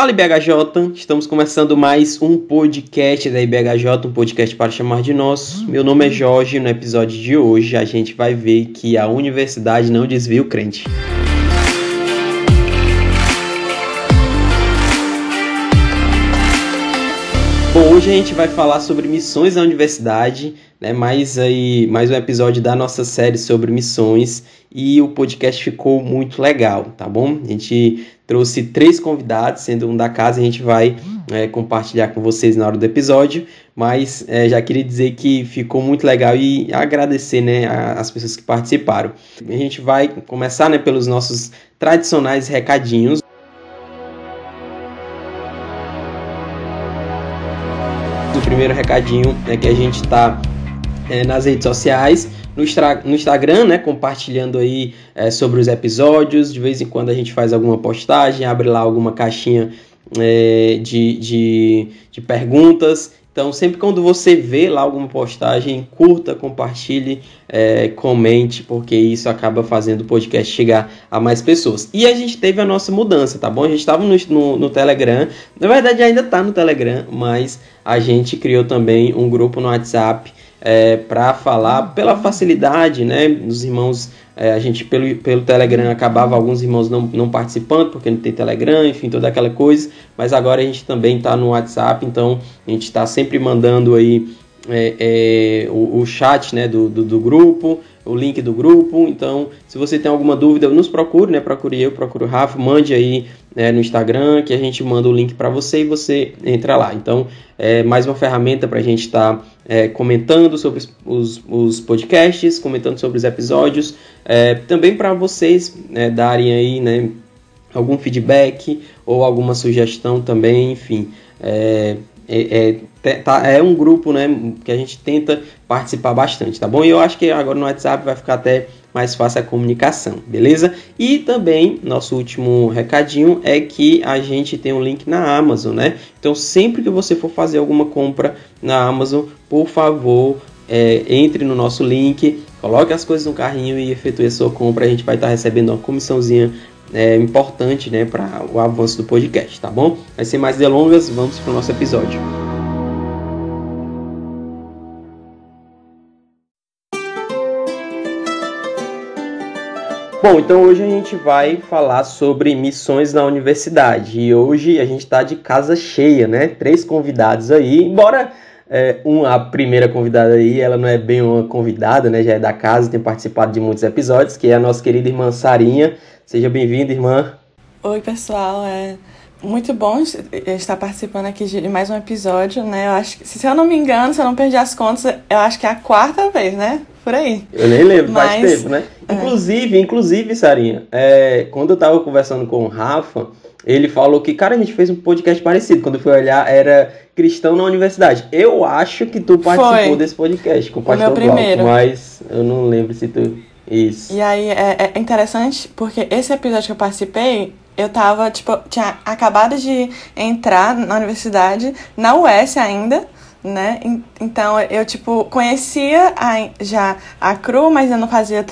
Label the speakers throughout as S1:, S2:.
S1: Fala IBHJ, estamos começando mais um podcast da IBHJ, um podcast para chamar de nosso. Meu nome é Jorge, no episódio de hoje a gente vai ver que a universidade não desvia o crente. Bom, hoje a gente vai falar sobre missões na universidade, né? Mais aí, mais um episódio da nossa série sobre missões e o podcast ficou muito legal, tá bom? A gente trouxe três convidados, sendo um da casa, a gente vai é, compartilhar com vocês na hora do episódio, mas é, já queria dizer que ficou muito legal e agradecer, né, as pessoas que participaram. A gente vai começar, né, pelos nossos tradicionais recadinhos. O primeiro recadinho é que a gente está é, nas redes sociais, no, no Instagram, né, compartilhando aí é, sobre os episódios. De vez em quando a gente faz alguma postagem, abre lá alguma caixinha é, de, de, de perguntas. Então, sempre quando você vê lá alguma postagem, curta, compartilhe, é, comente, porque isso acaba fazendo o podcast chegar a mais pessoas. E a gente teve a nossa mudança, tá bom? A gente estava no, no, no, Telegram, na verdade ainda está no Telegram, mas a gente criou também um grupo no WhatsApp é, para falar pela facilidade, né? Dos irmãos, é, a gente pelo, pelo Telegram acabava alguns irmãos não, não participando porque não tem Telegram, enfim, toda aquela coisa. Mas agora a gente também está no WhatsApp, então a gente está sempre mandando aí é, é, o, o, chat né, do, do, do, grupo, o link do grupo. Então, se você tem alguma dúvida, nos procure, né? Procure eu, procure o Rafa, mande aí né, no Instagram que a gente manda o link para você e você entra lá. Então, é mais uma ferramenta para a gente estar tá, é, comentando sobre os, os, podcasts, comentando sobre os episódios, é, também para vocês né, darem aí né, algum feedback ou alguma sugestão também, enfim. É, é, é, tá, é um grupo né, que a gente tenta participar bastante, tá bom? E eu acho que agora no WhatsApp vai ficar até mais fácil a comunicação, beleza? E também, nosso último recadinho é que a gente tem um link na Amazon, né? Então, sempre que você for fazer alguma compra na Amazon, por favor, é, entre no nosso link, coloque as coisas no carrinho e efetue a sua compra. A gente vai estar recebendo uma comissãozinha é, importante né, para o avanço do podcast, tá bom? Mas sem mais delongas, vamos para o nosso episódio. Bom, então hoje a gente vai falar sobre missões na universidade e hoje a gente está de casa cheia, né? Três convidados aí, embora é, a primeira convidada aí, ela não é bem uma convidada, né? Já é da casa, tem participado de muitos episódios, que é a nossa querida irmã Sarinha. Seja bem-vinda, irmã.
S2: Oi, pessoal. É muito bom estar participando aqui de mais um episódio, né? Eu acho que, se eu não me engano, se eu não perdi as contas, eu acho que é a quarta vez, né? Por aí.
S1: Eu nem lembro, Mas, faz tempo, né? É. Inclusive, inclusive, Sarinha, é, quando eu tava conversando com o Rafa, ele falou que, cara, a gente fez um podcast parecido. Quando eu fui olhar, era Cristão na Universidade. Eu acho que tu participou Foi. desse podcast com o pastor o meu primeiro. Glauco, mas eu não lembro se tu isso.
S2: E aí é, é interessante porque esse episódio que eu participei, eu tava, tipo, tinha acabado de entrar na universidade, na US ainda, né? Então eu, tipo, conhecia a, já a CRU, mas eu não fazia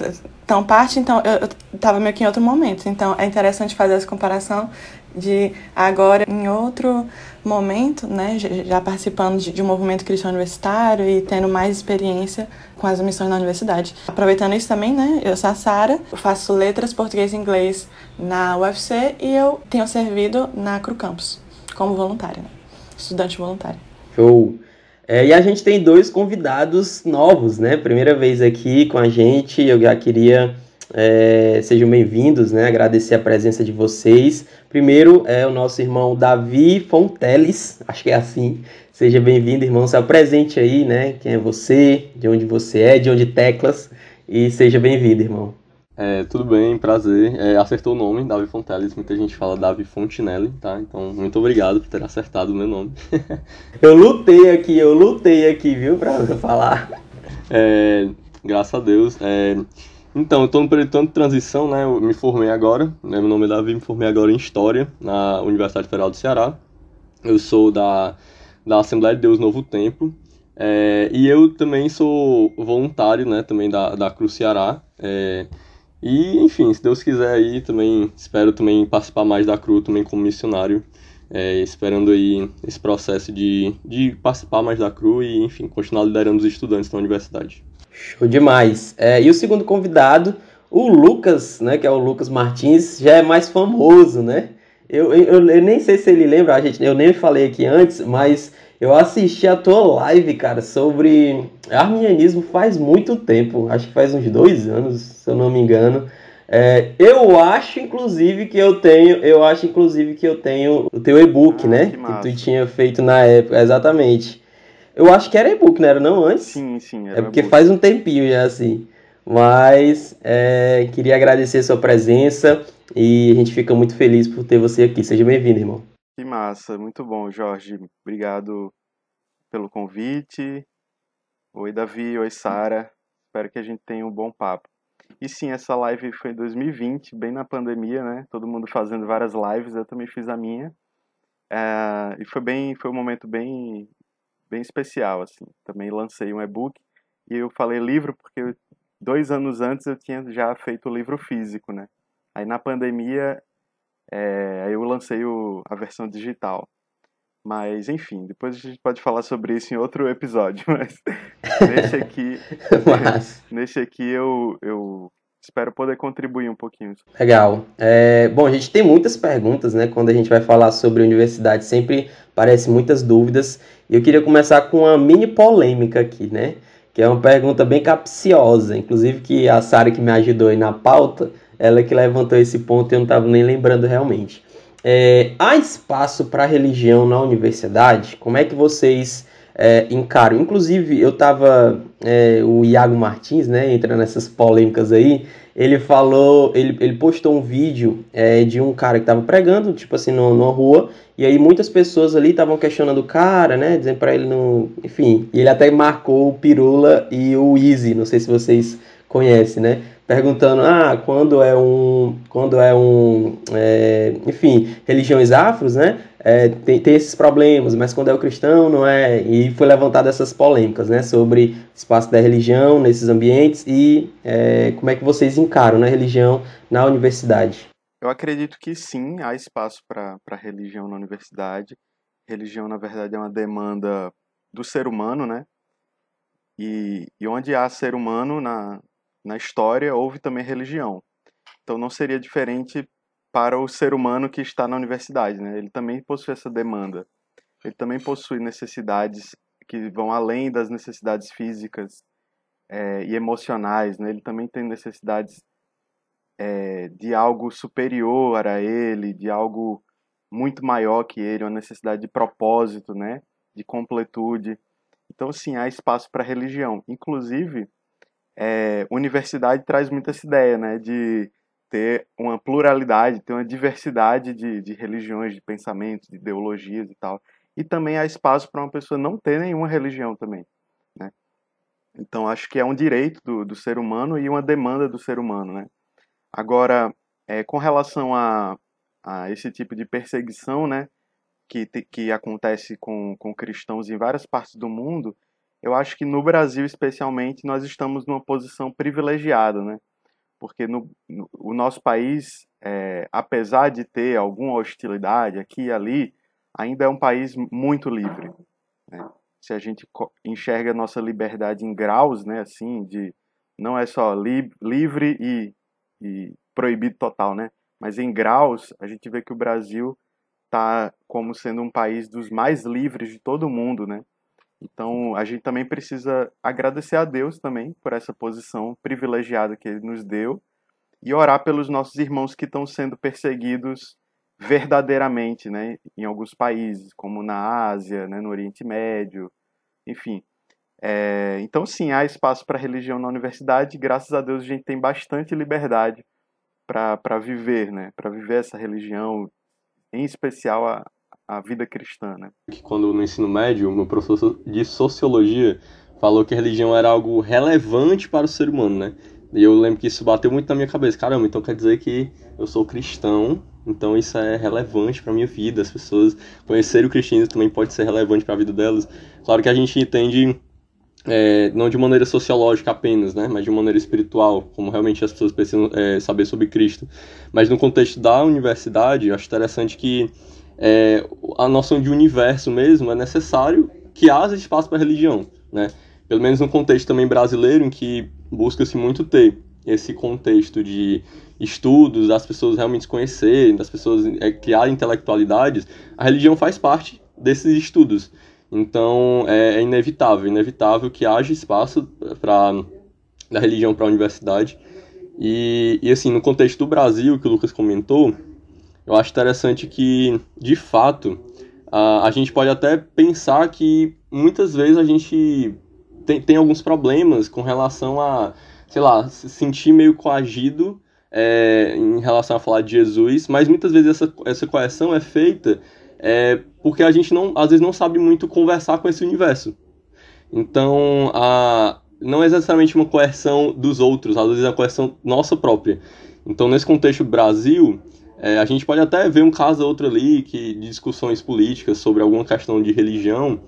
S2: tão parte, então eu, eu tava meio que em outro momento. Então é interessante fazer essa comparação de agora em outro momento, né, já participando de, de um movimento cristão universitário e tendo mais experiência com as missões na universidade. Aproveitando isso também, né, eu sou a Sara, faço letras português e inglês na UFC e eu tenho servido na Cru Campus como voluntária, né, estudante voluntária.
S1: Show! É, e a gente tem dois convidados novos, né? Primeira vez aqui com a gente, eu já queria é, sejam bem-vindos, né? Agradecer a presença de vocês. Primeiro é o nosso irmão Davi Fonteles, acho que é assim. Seja bem-vindo, irmão. Se apresente aí, né? Quem é você, de onde você é, de onde teclas. E seja bem-vindo, irmão.
S3: É, tudo bem, prazer. É, acertou o nome, Davi Fonteles. Muita gente fala Davi Fontinelli, tá? Então, muito obrigado por ter acertado o meu nome.
S1: eu lutei aqui, eu lutei aqui, viu, pra falar.
S3: É, graças a Deus. É, então, eu estou no período de transição, né? Eu me formei agora, né? meu nome é Davi, me formei agora em História na Universidade Federal do Ceará. Eu sou da, da Assembleia de Deus Novo Tempo. É, e eu também sou voluntário, né? Também da, da Cruz Ceará. É, e, enfim, se Deus quiser aí, também espero também participar mais da Cruz também como missionário é, esperando aí esse processo de, de participar mais da CRU e, enfim, continuar liderando os estudantes da universidade.
S1: Show demais. É, e o segundo convidado, o Lucas, né, que é o Lucas Martins, já é mais famoso, né? Eu, eu, eu nem sei se ele lembra, a gente, eu nem falei aqui antes, mas eu assisti a tua live, cara, sobre arminianismo faz muito tempo, acho que faz uns dois anos, se eu não me engano. É, eu acho, inclusive, que eu tenho. Eu acho, inclusive, que eu tenho o teu e-book, ah, né? Que, que, tu tinha feito na época, exatamente. Eu acho que era e-book, não era não antes?
S4: Sim, sim.
S1: é porque faz um tempinho já assim. Mas é, queria agradecer a sua presença e a gente fica muito feliz por ter você aqui. Seja bem-vindo, irmão.
S4: Que massa, muito bom, Jorge. Obrigado pelo convite. Oi, Davi. Oi, Sara. Espero que a gente tenha um bom papo. E sim, essa live foi em 2020, bem na pandemia, né? Todo mundo fazendo várias lives, eu também fiz a minha. É, e foi bem, foi um momento bem, bem especial, assim. Também lancei um e-book e eu falei livro porque dois anos antes eu tinha já feito o livro físico, né? Aí na pandemia é, eu lancei o, a versão digital. Mas, enfim, depois a gente pode falar sobre isso em outro episódio. Mas nesse aqui, mas... nesse aqui eu, eu espero poder contribuir um pouquinho.
S1: Legal. É, bom, a gente tem muitas perguntas, né? Quando a gente vai falar sobre universidade, sempre aparecem muitas dúvidas. E eu queria começar com uma mini polêmica aqui, né? Que é uma pergunta bem capciosa. Inclusive que a Sara que me ajudou aí na pauta, ela que levantou esse ponto e eu não estava nem lembrando realmente. É, há espaço para religião na universidade? Como é que vocês é, encaram? Inclusive, eu estava. É, o Iago Martins, né, entra nessas polêmicas aí. Ele falou, ele, ele postou um vídeo é, de um cara que estava pregando, tipo assim, numa, numa rua, e aí muitas pessoas ali estavam questionando o cara, né, dizendo para ele não. Enfim, e ele até marcou o Pirula e o Easy, não sei se vocês conhecem, né? Perguntando ah quando é um quando é um é, enfim religiões afros né? É, tem, tem esses problemas mas quando é o cristão não é? E foi levantada essas polêmicas né sobre o espaço da religião nesses ambientes e é, como é que vocês encaram né religião na universidade?
S4: Eu acredito que sim há espaço para religião na universidade. Religião na verdade é uma demanda do ser humano né? E, e onde há ser humano na, na história houve também religião. Então não seria diferente para o ser humano que está na universidade, né? Ele também possui essa demanda. Ele também possui necessidades que vão além das necessidades físicas é, e emocionais, né? Ele também tem necessidades é, de algo superior a ele, de algo muito maior que ele, uma necessidade de propósito, né? De completude. Então, sim, há espaço para religião. Inclusive, é, universidade traz muito essa ideia, né, de ter uma pluralidade, ter uma diversidade de, de religiões, de pensamentos, de ideologias e tal. E também há espaço para uma pessoa não ter nenhuma religião também, né? Então acho que é um direito do, do ser humano e uma demanda do ser humano, né? Agora, é, com relação a, a esse tipo de perseguição, né, que, que acontece com, com cristãos em várias partes do mundo, eu acho que no Brasil, especialmente, nós estamos numa posição privilegiada, né? Porque no, no o nosso país, é, apesar de ter alguma hostilidade aqui e ali, ainda é um país muito livre. Né? Se a gente enxerga a nossa liberdade em graus, né, assim, de não é só li, livre e, e proibido total, né? Mas em graus, a gente vê que o Brasil está como sendo um país dos mais livres de todo mundo, né? Então, a gente também precisa agradecer a Deus também por essa posição privilegiada que ele nos deu e orar pelos nossos irmãos que estão sendo perseguidos verdadeiramente, né, em alguns países, como na Ásia, né, no Oriente Médio, enfim. É, então, sim, há espaço para religião na universidade. Graças a Deus, a gente tem bastante liberdade para viver, né, para viver essa religião, em especial a, a vida cristã, né?
S3: Quando no ensino médio, meu professor de sociologia falou que a religião era algo relevante para o ser humano, né? E eu lembro que isso bateu muito na minha cabeça. Caramba, então quer dizer que eu sou cristão, então isso é relevante para minha vida. As pessoas conhecerem o cristianismo também pode ser relevante para a vida delas. Claro que a gente entende é, não de maneira sociológica apenas, né, mas de maneira espiritual, como realmente as pessoas precisam é, saber sobre Cristo. Mas no contexto da universidade, eu acho interessante que é, a noção de universo mesmo, é necessário que haja espaço para religião, né? Pelo menos no contexto também brasileiro, em que busca-se muito ter esse contexto de estudos, das pessoas realmente se conhecerem, das pessoas é, criarem intelectualidades, a religião faz parte desses estudos. Então é, é inevitável, inevitável que haja espaço para da religião para a universidade. E, e assim, no contexto do Brasil, que o Lucas comentou, eu acho interessante que, de fato, a, a gente pode até pensar que muitas vezes a gente tem, tem alguns problemas com relação a, sei lá, se sentir meio coagido é, em relação a falar de Jesus, mas muitas vezes essa, essa coerção é feita é, porque a gente não, às vezes não sabe muito conversar com esse universo. Então, a, não é necessariamente uma coerção dos outros, às vezes é uma coerção nossa própria. Então, nesse contexto Brasil, é, a gente pode até ver um caso ou outro ali que, de discussões políticas sobre alguma questão de religião,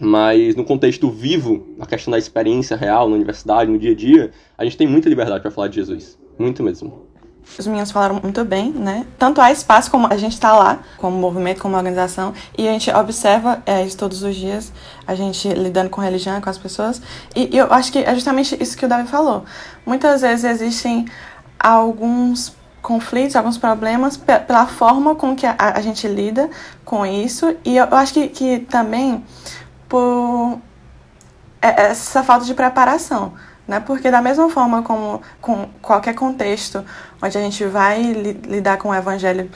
S3: mas no contexto vivo, na questão da experiência real na universidade, no dia a dia, a gente tem muita liberdade para falar de Jesus. Muito mesmo.
S2: Os meninos falaram muito bem, né? Tanto há espaço como a gente está lá, como movimento, como organização, e a gente observa é, isso todos os dias, a gente lidando com religião, com as pessoas. E, e eu acho que é justamente isso que o Davi falou. Muitas vezes existem alguns conflitos, alguns problemas pela forma com que a, a gente lida com isso, e eu, eu acho que, que também por é, essa falta de preparação. Né? Porque da mesma forma como com qualquer contexto onde a gente vai li lidar com o evangelho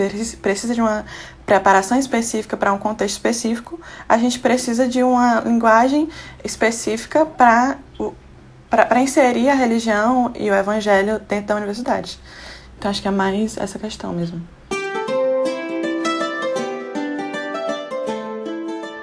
S2: precisa de uma preparação específica para um contexto específico, a gente precisa de uma linguagem específica para para inserir a religião e o evangelho dentro da universidade. Então acho que é mais essa questão mesmo.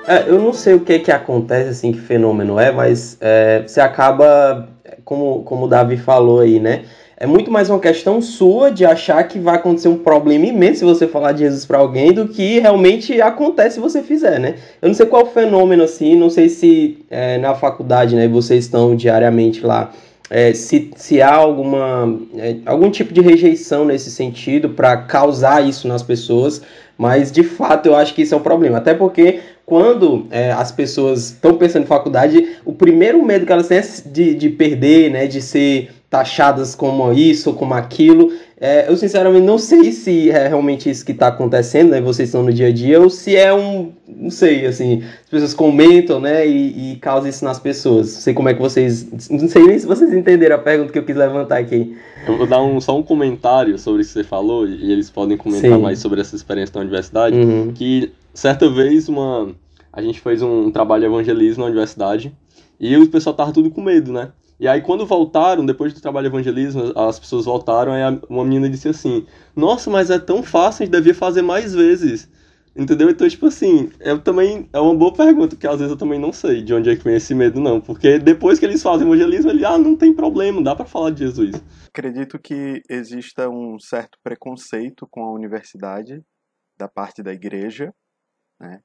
S1: É, eu não sei o que que acontece, assim, que fenômeno é, mas é, você acaba como, como o Davi falou aí, né? É muito mais uma questão sua de achar que vai acontecer um problema imenso se você falar de Jesus para alguém do que realmente acontece se você fizer, né? Eu não sei qual fenômeno assim, não sei se é, na faculdade, né, vocês estão diariamente lá, é, se, se há alguma, é, algum tipo de rejeição nesse sentido para causar isso nas pessoas, mas de fato eu acho que isso é um problema. Até porque quando é, as pessoas estão pensando em faculdade, o primeiro medo que elas têm é de, de perder, né, de ser taxadas como isso ou como aquilo. É, eu sinceramente não sei se é realmente isso que está acontecendo, né? Vocês estão no dia a dia, ou se é um. Não sei, assim, as pessoas comentam, né? E, e causa isso nas pessoas. Não sei como é que vocês. Não sei nem se vocês entenderam a pergunta que eu quis levantar aqui.
S3: Eu vou dar um, só um comentário sobre isso que você falou, e eles podem comentar Sim. mais sobre essa experiência na universidade. Uhum. Que certa vez uma a gente fez um trabalho de evangelismo na universidade e o pessoal tava tudo com medo, né? E aí quando voltaram, depois do trabalho de evangelismo, as pessoas voltaram e uma menina disse assim: "Nossa, mas é tão fácil, a gente devia fazer mais vezes". Entendeu? Então, tipo assim, eu também. É uma boa pergunta, que às vezes eu também não sei de onde é que vem esse medo, não. Porque depois que eles fazem evangelismo, ele, ah, não tem problema, dá para falar de Jesus.
S4: Acredito que exista um certo preconceito com a universidade, da parte da igreja, né?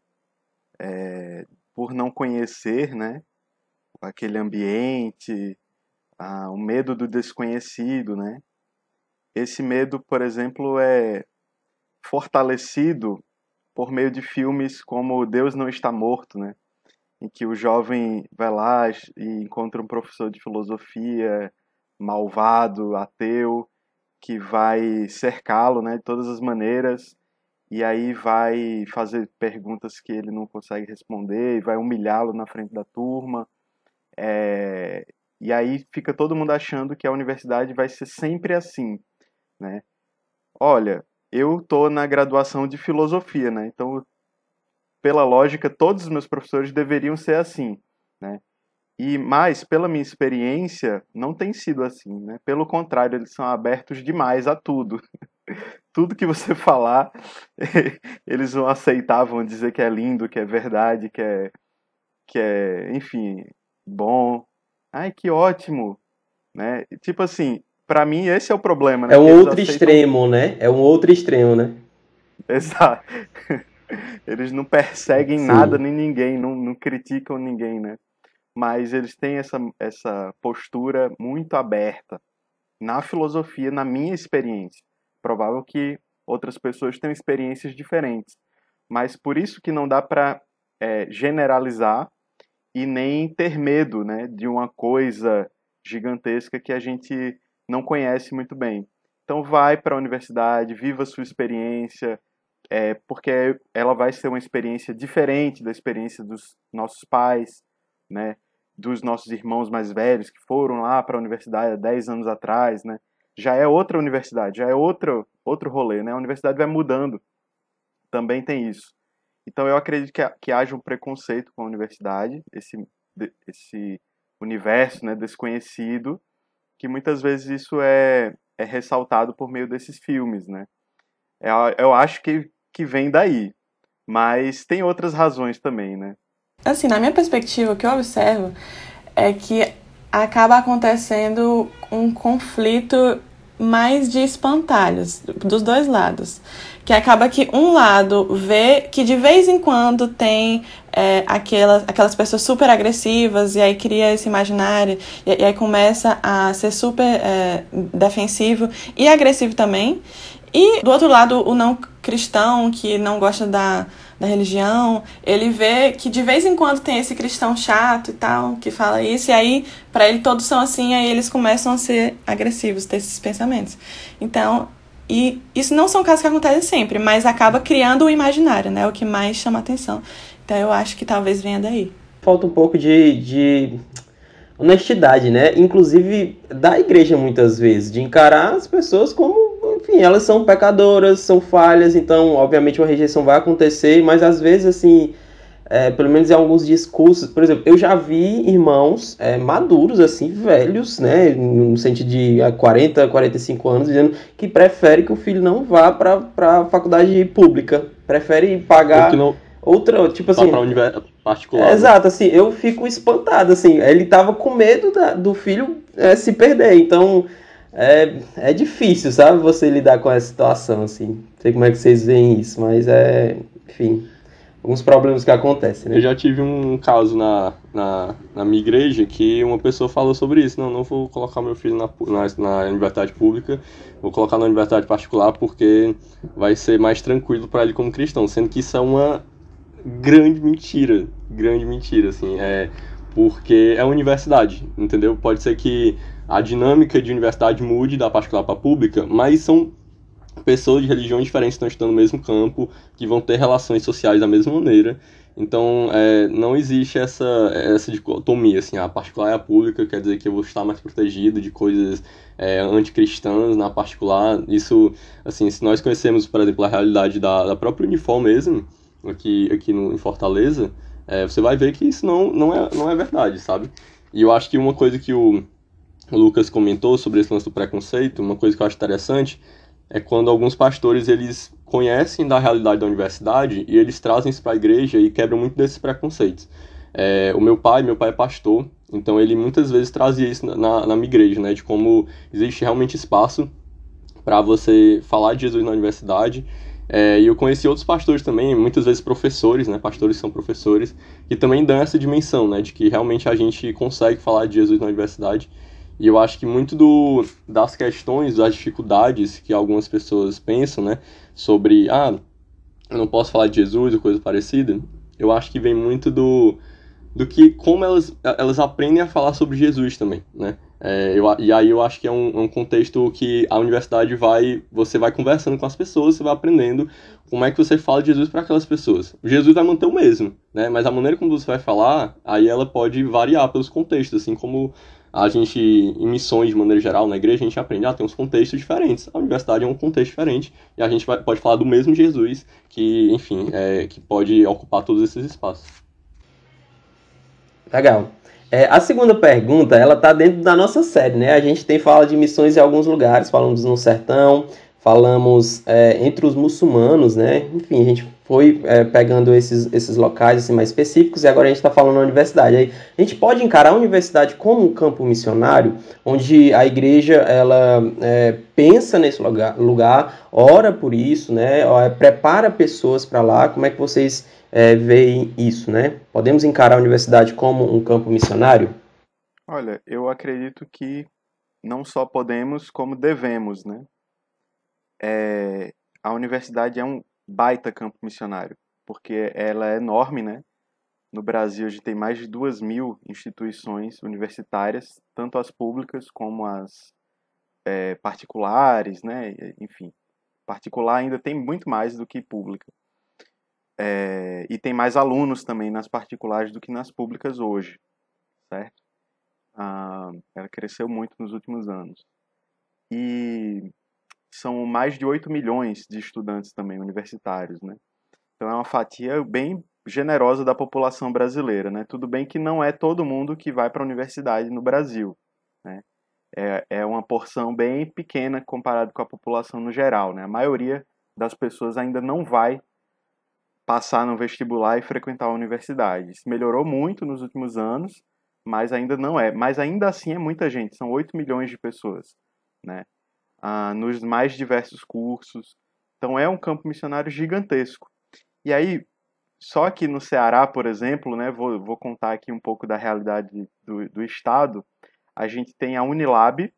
S4: É, por não conhecer, né? Aquele ambiente, a, o medo do desconhecido, né? Esse medo, por exemplo, é fortalecido por meio de filmes como Deus Não Está Morto, né? Em que o jovem vai lá e encontra um professor de filosofia malvado, ateu, que vai cercá-lo, né, de todas as maneiras, e aí vai fazer perguntas que ele não consegue responder, e vai humilhá-lo na frente da turma. É... E aí fica todo mundo achando que a universidade vai ser sempre assim, né? Olha, eu tô na graduação de filosofia, né? Então, pela lógica, todos os meus professores deveriam ser assim, né? E mais, pela minha experiência, não tem sido assim, né? Pelo contrário, eles são abertos demais a tudo. tudo que você falar, eles vão aceitar, vão dizer que é lindo, que é verdade, que é que é, enfim, bom. Ai, que ótimo, né? Tipo assim, para mim esse é o problema, né?
S1: É um outro aceitam... extremo, né? É um outro extremo, né?
S4: Exato. Eles não perseguem Sim. nada nem ninguém, não, não criticam ninguém, né? Mas eles têm essa, essa postura muito aberta na filosofia, na minha experiência. Provável que outras pessoas tenham experiências diferentes. mas por isso que não dá para é, generalizar e nem ter medo né, de uma coisa gigantesca que a gente não conhece muito bem. Então vai para a universidade, viva a sua experiência, é, porque ela vai ser uma experiência diferente da experiência dos nossos pais, né, dos nossos irmãos mais velhos que foram lá para a universidade há 10 anos atrás, né? Já é outra universidade, já é outro, outro rolê, né? A universidade vai mudando. Também tem isso. Então eu acredito que, que haja um preconceito com a universidade, esse, esse universo né, desconhecido, que muitas vezes isso é, é ressaltado por meio desses filmes, né? Eu, é, eu acho que, que vem daí, mas tem outras razões também, né?
S2: Assim, na minha perspectiva, o que eu observo é que acaba acontecendo um conflito mais de espantalhos dos dois lados. Que acaba que um lado vê que de vez em quando tem é, aquelas, aquelas pessoas super agressivas e aí cria esse imaginário e, e aí começa a ser super é, defensivo e agressivo também. E do outro lado, o não cristão que não gosta da, da religião, ele vê que de vez em quando tem esse cristão chato e tal, que fala isso, e aí para ele todos são assim, aí eles começam a ser agressivos, ter esses pensamentos. Então, e isso não são casos que acontecem sempre, mas acaba criando o imaginário, né? O que mais chama atenção. Então eu acho que talvez venha daí.
S1: Falta um pouco de, de honestidade, né? Inclusive da igreja muitas vezes, de encarar as pessoas como enfim, elas são pecadoras, são falhas, então, obviamente, uma rejeição vai acontecer, mas às vezes, assim, é, pelo menos em alguns discursos, por exemplo, eu já vi irmãos é, maduros, assim, velhos, né, no sentido de 40, 45 anos, dizendo que prefere que o filho não vá para a faculdade pública, prefere pagar não, outra, tipo assim...
S3: Para particular.
S1: É, exato, assim, eu fico espantado, assim, ele tava com medo da, do filho é, se perder, então é, é difícil, sabe, você lidar com essa situação, assim. Não sei como é que vocês veem isso, mas é, enfim, alguns problemas que acontecem, né?
S3: Eu já tive um caso na, na, na minha igreja que uma pessoa falou sobre isso. Não, não vou colocar meu filho na, na, na universidade pública, vou colocar na universidade particular porque vai ser mais tranquilo para ele como cristão, sendo que isso é uma grande mentira, grande mentira, assim, é porque é uma universidade, entendeu? Pode ser que a dinâmica de universidade mude da particular para pública, mas são pessoas de religiões diferentes que estão estudando no mesmo campo, que vão ter relações sociais da mesma maneira. Então, é, não existe essa, essa dicotomia, assim, a particular e a pública, quer dizer que eu vou estar mais protegido de coisas é, anticristãs na particular. Isso, assim, se nós conhecemos, por exemplo, a realidade da, da própria Unifor mesmo, aqui, aqui no, em Fortaleza, é, você vai ver que isso não, não, é, não é verdade, sabe? E eu acho que uma coisa que o, o Lucas comentou sobre esse lance do preconceito, uma coisa que eu acho interessante é quando alguns pastores eles conhecem da realidade da universidade e eles trazem isso para a igreja e quebram muito desses preconceitos. É, o meu pai, meu pai é pastor, então ele muitas vezes trazia isso na, na minha igreja, né, de como existe realmente espaço para você falar de Jesus na universidade. É, e eu conheci outros pastores também, muitas vezes professores, né, pastores são professores, que também dão essa dimensão, né, de que realmente a gente consegue falar de Jesus na universidade e eu acho que muito do, das questões, das dificuldades que algumas pessoas pensam, né, sobre, ah, eu não posso falar de Jesus ou coisa parecida, eu acho que vem muito do, do que, como elas, elas aprendem a falar sobre Jesus também, né. É, eu, e aí eu acho que é um, é um contexto que a universidade vai, você vai conversando com as pessoas, você vai aprendendo como é que você fala de Jesus para aquelas pessoas. Jesus vai manter o mesmo, né, mas a maneira como você vai falar, aí ela pode variar pelos contextos, assim como a gente, em missões de maneira geral, na igreja, a gente aprende, ah, tem uns contextos diferentes. A universidade é um contexto diferente e a gente vai, pode falar do mesmo Jesus que, enfim, é, que pode ocupar todos esses espaços.
S1: Legal. É, a segunda pergunta, ela tá dentro da nossa série, né? A gente tem fala de missões em alguns lugares, falamos no sertão, falamos é, entre os muçulmanos, né? Enfim, a gente foi é, pegando esses, esses locais assim, mais específicos e agora a gente está falando da universidade. Aí, a gente pode encarar a universidade como um campo missionário, onde a igreja ela é, pensa nesse lugar, lugar, ora por isso, né? É, prepara pessoas para lá. Como é que vocês é, veem isso, né? Podemos encarar a universidade como um campo missionário?
S4: Olha, eu acredito que não só podemos, como devemos, né? é, a universidade é um baita campo missionário. porque ela é enorme, né? No Brasil, a gente tem mais de duas mil instituições universitárias, tanto as públicas como as é, particulares, né? Enfim, particular ainda tem muito mais do que pública. É, e tem mais alunos também nas particulares do que nas públicas hoje, certo? Ah, ela cresceu muito nos últimos anos. E são mais de 8 milhões de estudantes também universitários, né? Então é uma fatia bem generosa da população brasileira, né? Tudo bem que não é todo mundo que vai para a universidade no Brasil, né? É, é uma porção bem pequena comparado com a população no geral, né? A maioria das pessoas ainda não vai passar no vestibular e frequentar a universidade. Isso melhorou muito nos últimos anos, mas ainda não é. Mas ainda assim é muita gente, são 8 milhões de pessoas, né? Ah, nos mais diversos cursos. Então é um campo missionário gigantesco. E aí, só que no Ceará, por exemplo, né, vou, vou contar aqui um pouco da realidade do, do estado, a gente tem a Unilab,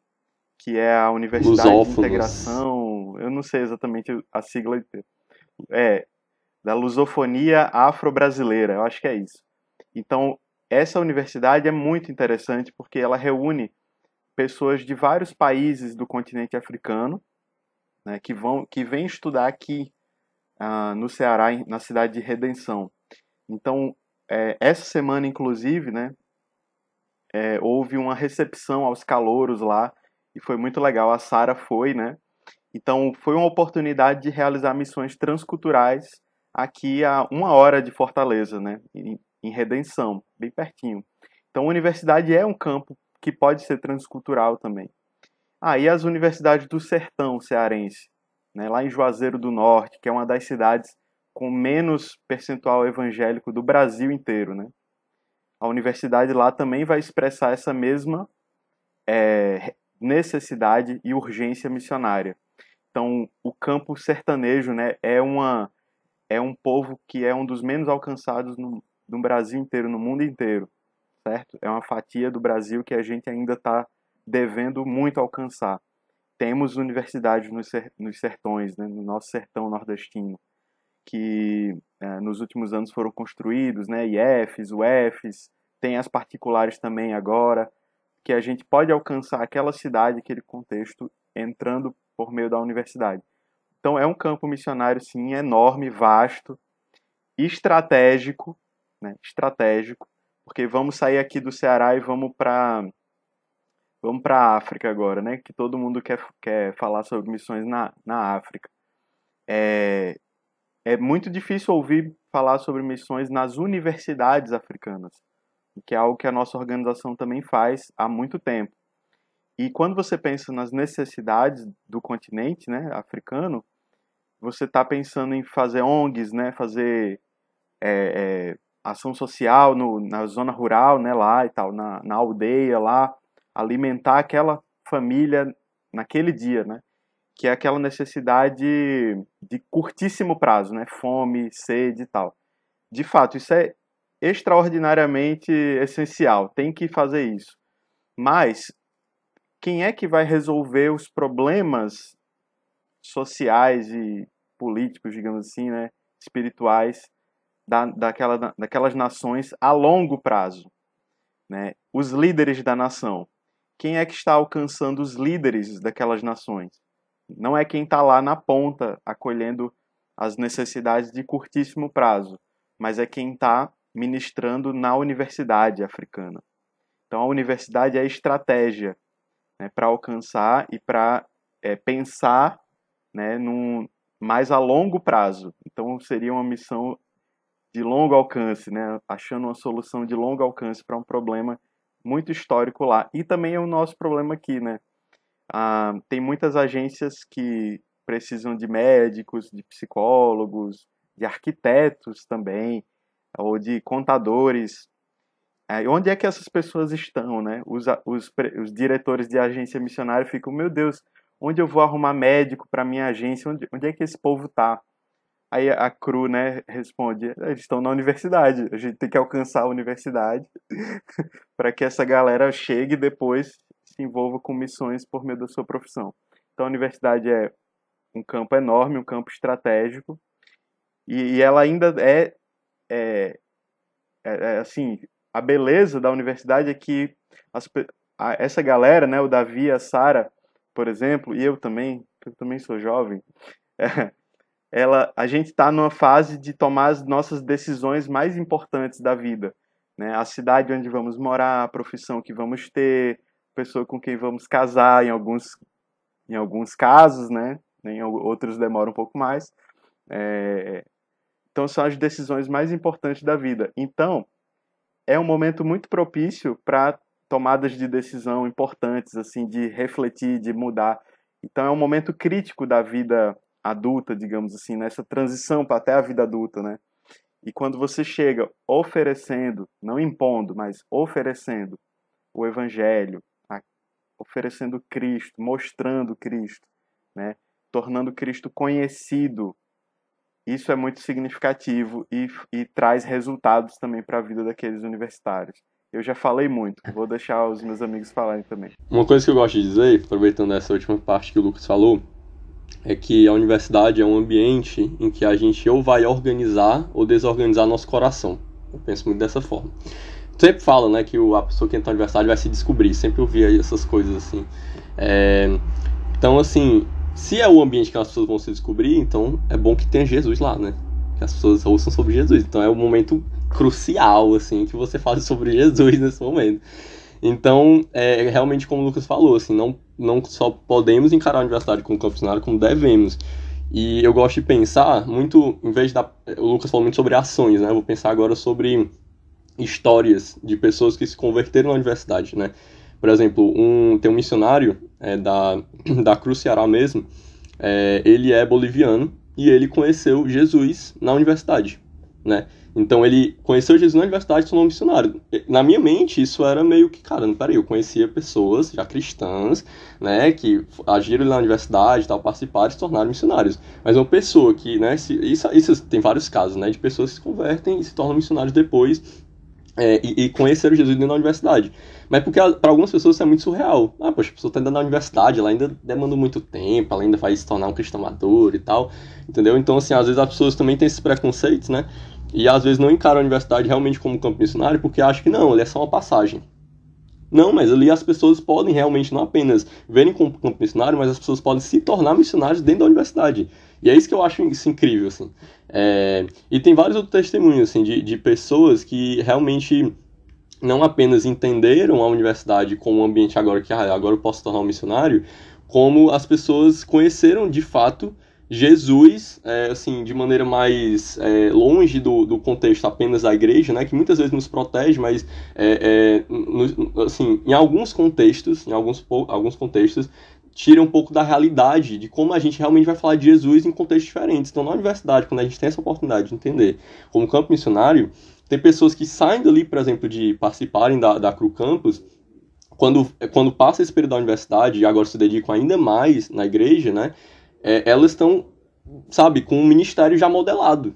S4: que é a Universidade de Integração, eu não sei exatamente a sigla, é, da Lusofonia Afro-Brasileira, eu acho que é isso. Então, essa universidade é muito interessante porque ela reúne pessoas de vários países do continente africano, né, que vão, que vêm estudar aqui uh, no Ceará, na cidade de Redenção. Então, é, essa semana, inclusive, né, é, houve uma recepção aos calouros lá e foi muito legal. A Sara foi, né? Então, foi uma oportunidade de realizar missões transculturais aqui a uma hora de Fortaleza, né? Em, em Redenção, bem pertinho. Então, a universidade é um campo que pode ser transcultural também. Ah, e as universidades do sertão cearense, né, lá em Juazeiro do Norte, que é uma das cidades com menos percentual evangélico do Brasil inteiro, né? A universidade lá também vai expressar essa mesma é, necessidade e urgência missionária. Então, o campo sertanejo, né, é uma é um povo que é um dos menos alcançados no, no Brasil inteiro, no mundo inteiro, certo? É uma fatia do Brasil que a gente ainda está devendo muito alcançar. Temos universidades nos, ser, nos sertões, né, no nosso sertão nordestino, que é, nos últimos anos foram construídos, né, IFs, UFs, tem as particulares também agora, que a gente pode alcançar aquela cidade, aquele contexto, entrando por meio da universidade. Então é um campo missionário, sim, enorme, vasto, estratégico, né, estratégico, porque vamos sair aqui do Ceará e vamos para vamos para a África agora, né? Que todo mundo quer, quer falar sobre missões na, na África. É, é muito difícil ouvir falar sobre missões nas universidades africanas, que é algo que a nossa organização também faz há muito tempo. E quando você pensa nas necessidades do continente né, africano, você está pensando em fazer ONGs, né, fazer é, é, ação social no, na zona rural, né, lá e tal, na, na aldeia lá, alimentar aquela família naquele dia, né? que é aquela necessidade de curtíssimo prazo, né? Fome, sede e tal. De fato, isso é extraordinariamente essencial, tem que fazer isso. Mas quem é que vai resolver os problemas sociais e políticos, digamos assim, né? espirituais da, daquela, daquelas nações a longo prazo? Né? Os líderes da nação. Quem é que está alcançando os líderes daquelas nações? Não é quem está lá na ponta acolhendo as necessidades de curtíssimo prazo, mas é quem está ministrando na universidade africana. Então, a universidade é a estratégia né, para alcançar e para é, pensar né, num, mais a longo prazo. Então, seria uma missão de longo alcance, né, achando uma solução de longo alcance para um problema muito histórico lá. E também é o nosso problema aqui, né? Ah, tem muitas agências que precisam de médicos, de psicólogos, de arquitetos também, ou de contadores. É, onde é que essas pessoas estão, né? Os, os, os diretores de agência missionária ficam, meu Deus, onde eu vou arrumar médico para minha agência? Onde, onde é que esse povo está? Aí a Cru, né, responde: eles estão na universidade, a gente tem que alcançar a universidade para que essa galera chegue depois se envolva com missões por meio da sua profissão. Então, a universidade é um campo enorme, um campo estratégico, E, e ela ainda é, é, é, é, assim, a beleza da universidade é que as, a, essa galera, né, o Davi, a Sara, por exemplo, e eu também, eu também sou jovem, é, ela, a gente está numa fase de tomar as nossas decisões mais importantes da vida, né? A cidade onde vamos morar, a profissão que vamos ter, pessoa com quem vamos casar, em alguns, em alguns casos, né? Em outros demora um pouco mais. É... Então são as decisões mais importantes da vida. Então é um momento muito propício para tomadas de decisão importantes, assim, de refletir, de mudar. Então é um momento crítico da vida adulta, digamos assim, nessa transição para até a vida adulta, né? E quando você chega oferecendo, não impondo, mas oferecendo o evangelho, oferecendo Cristo, mostrando Cristo, né? Tornando Cristo conhecido, isso é muito significativo e, e traz resultados também para a vida daqueles universitários. Eu já falei muito, vou deixar os meus amigos falarem também.
S3: Uma coisa que eu gosto de dizer, aproveitando essa última parte que o Lucas falou, é que a universidade é um ambiente em que a gente ou vai organizar ou desorganizar nosso coração. Eu penso muito dessa forma. Sempre fala, né, que a pessoa que entra na universidade vai se descobrir. Sempre ouvi essas coisas assim. É... Então, assim, se é o ambiente que as pessoas vão se descobrir, então é bom que tenha Jesus lá, né? Que as pessoas ouçam sobre Jesus. Então é o momento crucial, assim, que você fale sobre Jesus nesse momento. Então, é realmente como o Lucas falou, assim, não, não só podemos encarar a universidade como campusnário, como devemos. E eu gosto de pensar muito, em vez da. O Lucas falou muito sobre ações, né? Eu vou pensar agora sobre histórias de pessoas que se converteram na universidade, né? Por exemplo, um, tem um missionário é, da, da Cruz Ceará mesmo, é, ele é boliviano e ele conheceu Jesus na universidade, né? Então ele conheceu Jesus na universidade e se tornou missionário. Na minha mente, isso era meio que, cara, não peraí, eu conhecia pessoas já cristãs, né, que agiram na universidade e tal, participaram e se tornaram missionários. Mas uma pessoa que, né, se, isso, isso tem vários casos, né, de pessoas que se convertem e se tornam missionários depois é, e, e conheceram Jesus dentro da universidade. Mas porque para algumas pessoas isso é muito surreal. Ah, poxa, a pessoa está ainda na universidade, ela ainda demanda muito tempo, ela ainda vai se tornar um cristão maduro e tal, entendeu? Então, assim, às vezes as pessoas também têm esses preconceitos, né? E às vezes não encaram a universidade realmente como campo missionário porque acham que não, ele é só uma passagem. Não, mas ali as pessoas podem realmente não apenas verem como campo missionário, mas as pessoas podem se tornar missionários dentro da universidade. E é isso que eu acho isso incrível, assim. É... E tem vários outros testemunhos, assim, de, de pessoas que realmente não apenas entenderam a universidade como um ambiente agora que ah, agora eu posso tornar um missionário, como as pessoas conheceram de fato Jesus, é, assim, de maneira mais é, longe do, do contexto apenas da igreja, né, que muitas vezes nos protege, mas, é, é no, assim, em alguns contextos, em alguns, alguns contextos, tira um pouco da realidade, de como a gente realmente vai falar de Jesus em contextos diferentes. Então, na universidade, quando a gente tem essa oportunidade de entender como campo missionário, tem pessoas que saem dali, por exemplo, de participarem da, da Cru Campus, quando, quando passa esse período da universidade e agora se dedicam ainda mais na igreja, né, é, elas estão, sabe, com o ministério já modelado.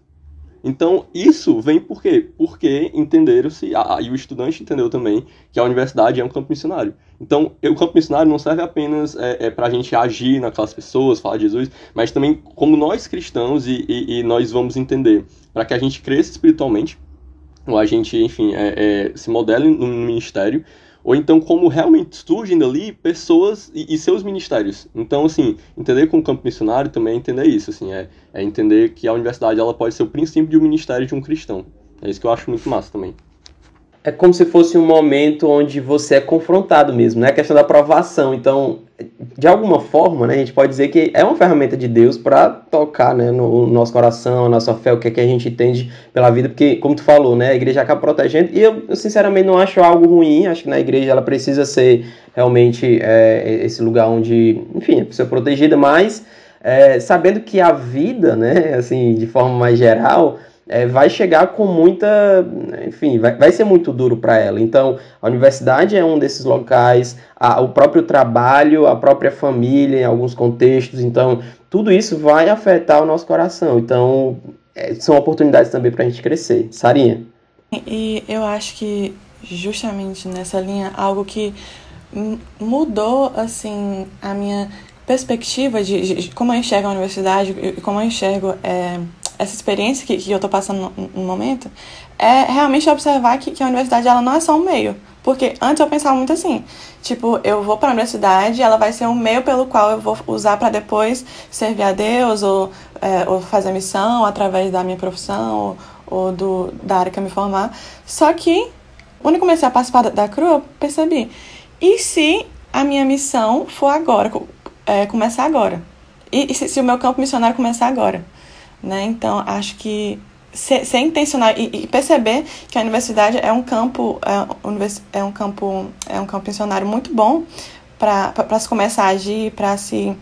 S3: Então, isso vem por quê? Porque entenderam-se, e o estudante entendeu também, que a universidade é um campo missionário. Então, o campo missionário não serve apenas é, é para a gente agir naquelas pessoas, falar de Jesus, mas também como nós cristãos e, e, e nós vamos entender, para que a gente cresça espiritualmente, ou a gente, enfim, é, é se modele no ministério, ou então como realmente surgem dali pessoas e, e, seus ministérios. Então, assim, entender com o campo missionário também é entender isso, assim, é, é entender que a universidade ela pode ser o princípio de um ministério de um cristão. É isso que eu acho muito massa também
S1: é como se fosse um momento onde você é confrontado mesmo, né? A questão da aprovação. Então, de alguma forma, né, a gente pode dizer que é uma ferramenta de Deus para tocar né, no nosso coração, a nossa fé, o que é que a gente entende pela vida, porque, como tu falou, né, a igreja acaba protegendo, e eu, eu sinceramente não acho algo ruim, acho que na igreja ela precisa ser realmente é, esse lugar onde, enfim, a pessoa é protegida, mas é, sabendo que a vida, né, assim, de forma mais geral, é, vai chegar com muita. Enfim, vai, vai ser muito duro para ela. Então, a universidade é um desses locais, a, o próprio trabalho, a própria família, em alguns contextos. Então, tudo isso vai afetar o nosso coração. Então, é, são oportunidades também para a gente crescer. Sarinha?
S2: E eu acho que, justamente nessa linha, algo que mudou, assim, a minha perspectiva de, de, como eu enxergo a universidade e como eu enxergo. É, essa experiência que, que eu estou passando no, no, momento é realmente observar que, que a universidade ela não é só um meio. Porque antes eu pensava muito assim, tipo, eu vou para a universidade, ela vai ser um meio pelo qual eu vou usar para depois servir a Deus ou, é, ou fazer missão através da minha profissão ou, ou, do, da área que eu me formar. Só que, quando eu comecei a participar da, da CRU, eu percebi, e se a minha missão for agora, é, começar agora? E, e se, se, o meu campo missionário começar agora? Né? Então, acho que ser, ser intencional e, e, perceber que a universidade é um campo é, é um campo é um campo missionário muito bom para se começar a agir para se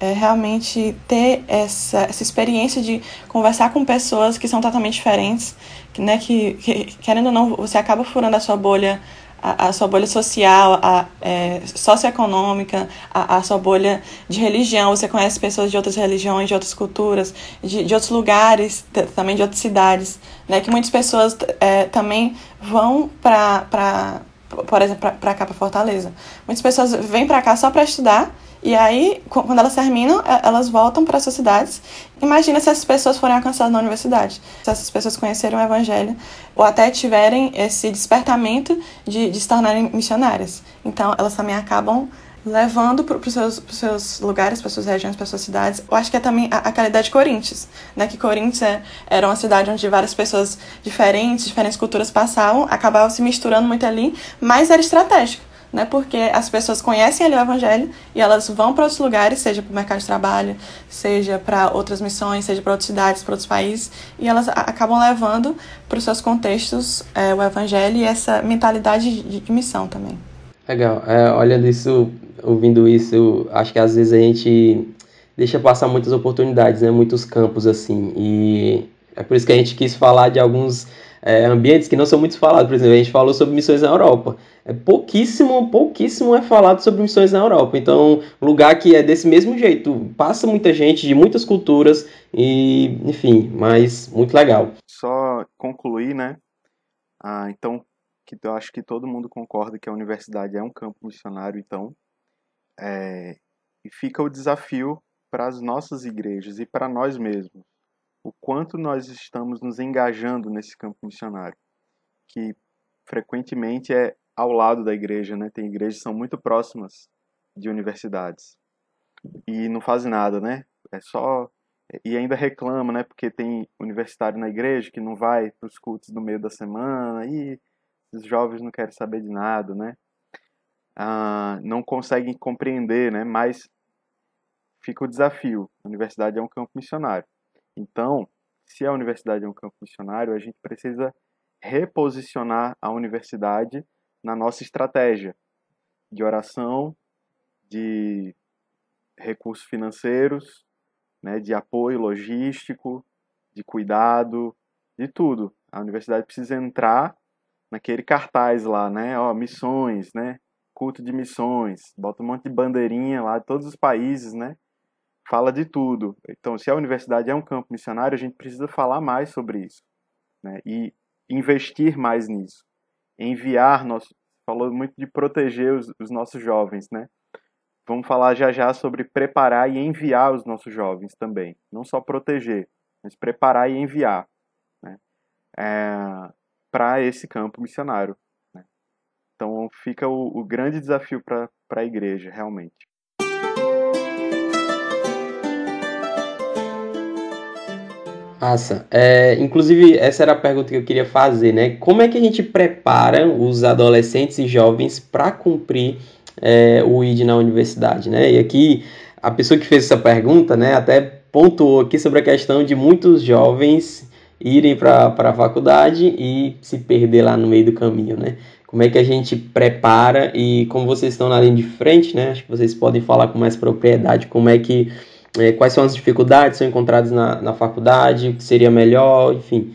S2: é, realmente ter essa, essa experiência de conversar com pessoas que são totalmente diferentes né que, que querendo ou não você acaba furando a sua bolha a, a sua bolha social, a é, socioeconômica, a, a sua bolha de religião. Você conhece pessoas de outras religiões, de outras culturas, de, de outros lugares, também de outras cidades, né? Que muitas pessoas é, também vão para, por exemplo, para cá, para Fortaleza. Muitas pessoas vêm para cá só para estudar e aí, quando elas terminam, é, elas voltam para suas cidades. Imagina se essas pessoas forem alcançadas na universidade. Se essas pessoas conhecerem o Evangelho ou até tiverem esse despertamento de, de se tornarem missionárias. Então, elas também acabam levando para os seus, seus lugares, para suas regiões, para suas cidades. Eu acho que é também a, a qualidade de Coríntios, né? Que Coríntios é, era uma cidade onde várias pessoas diferentes, diferentes culturas passavam, acabavam se misturando muito ali, mas era estratégico né? Porque as pessoas conhecem ali o evangelho e elas vão para outros lugares, seja para o mercado de trabalho, seja para outras missões, seja para outras cidades, para outros países, e elas acabam levando para os seus contextos é, o evangelho e essa mentalidade de, de missão também.
S1: Legal. É, olhando isso, ouvindo isso, acho que às vezes a gente deixa passar muitas oportunidades, né? Muitos campos assim. E é por isso que a gente quis falar de alguns é, ambientes que não são muito falados. Por exemplo, a gente falou sobre missões na Europa é pouquíssimo, pouquíssimo é falado sobre missões na Europa. Então, lugar que é desse mesmo jeito, passa muita gente de muitas culturas e, enfim, mas muito legal.
S4: Só concluir, né? Ah, então, que eu acho que todo mundo concorda que a universidade é um campo missionário, então, é, e fica o desafio para as nossas igrejas e para nós mesmos, o quanto nós estamos nos engajando nesse campo missionário, que frequentemente é ao lado da igreja, né? Tem igrejas que são muito próximas de universidades e não fazem nada, né? É só e ainda reclama, né? Porque tem universitário na igreja que não vai para os cultos no meio da semana e os jovens não querem saber de nada, né? Ah, não conseguem compreender, né? Mas fica o desafio. A universidade é um campo missionário. Então, se a universidade é um campo missionário, a gente precisa reposicionar a universidade na nossa estratégia de oração, de recursos financeiros, né, de apoio logístico, de cuidado, de tudo. A universidade precisa entrar naquele cartaz lá, né, ó, missões, né, culto de missões, bota um monte de bandeirinha lá de todos os países, né, fala de tudo. Então, se a universidade é um campo missionário, a gente precisa falar mais sobre isso, né, e investir mais nisso enviar nosso falou muito de proteger os, os, nossos jovens, né? Vamos falar já já sobre preparar e enviar os nossos jovens também, não só proteger, mas preparar e enviar, né? É, para esse campo missionário. Né? Então fica o, o grande desafio para a igreja, realmente.
S1: Massa. É, inclusive, essa era a pergunta que eu queria fazer, né? Como é que a gente prepara os adolescentes e jovens para cumprir é, o ID na universidade, né? E aqui, a pessoa que fez essa pergunta, né, até pontuou aqui sobre a questão de muitos jovens irem para a faculdade e se perder lá no meio do caminho, né? Como é que a gente prepara e como vocês estão na linha de frente, né? Acho que vocês podem falar com mais propriedade como é que é, quais são as dificuldades que são encontradas na, na faculdade, o que seria melhor, enfim,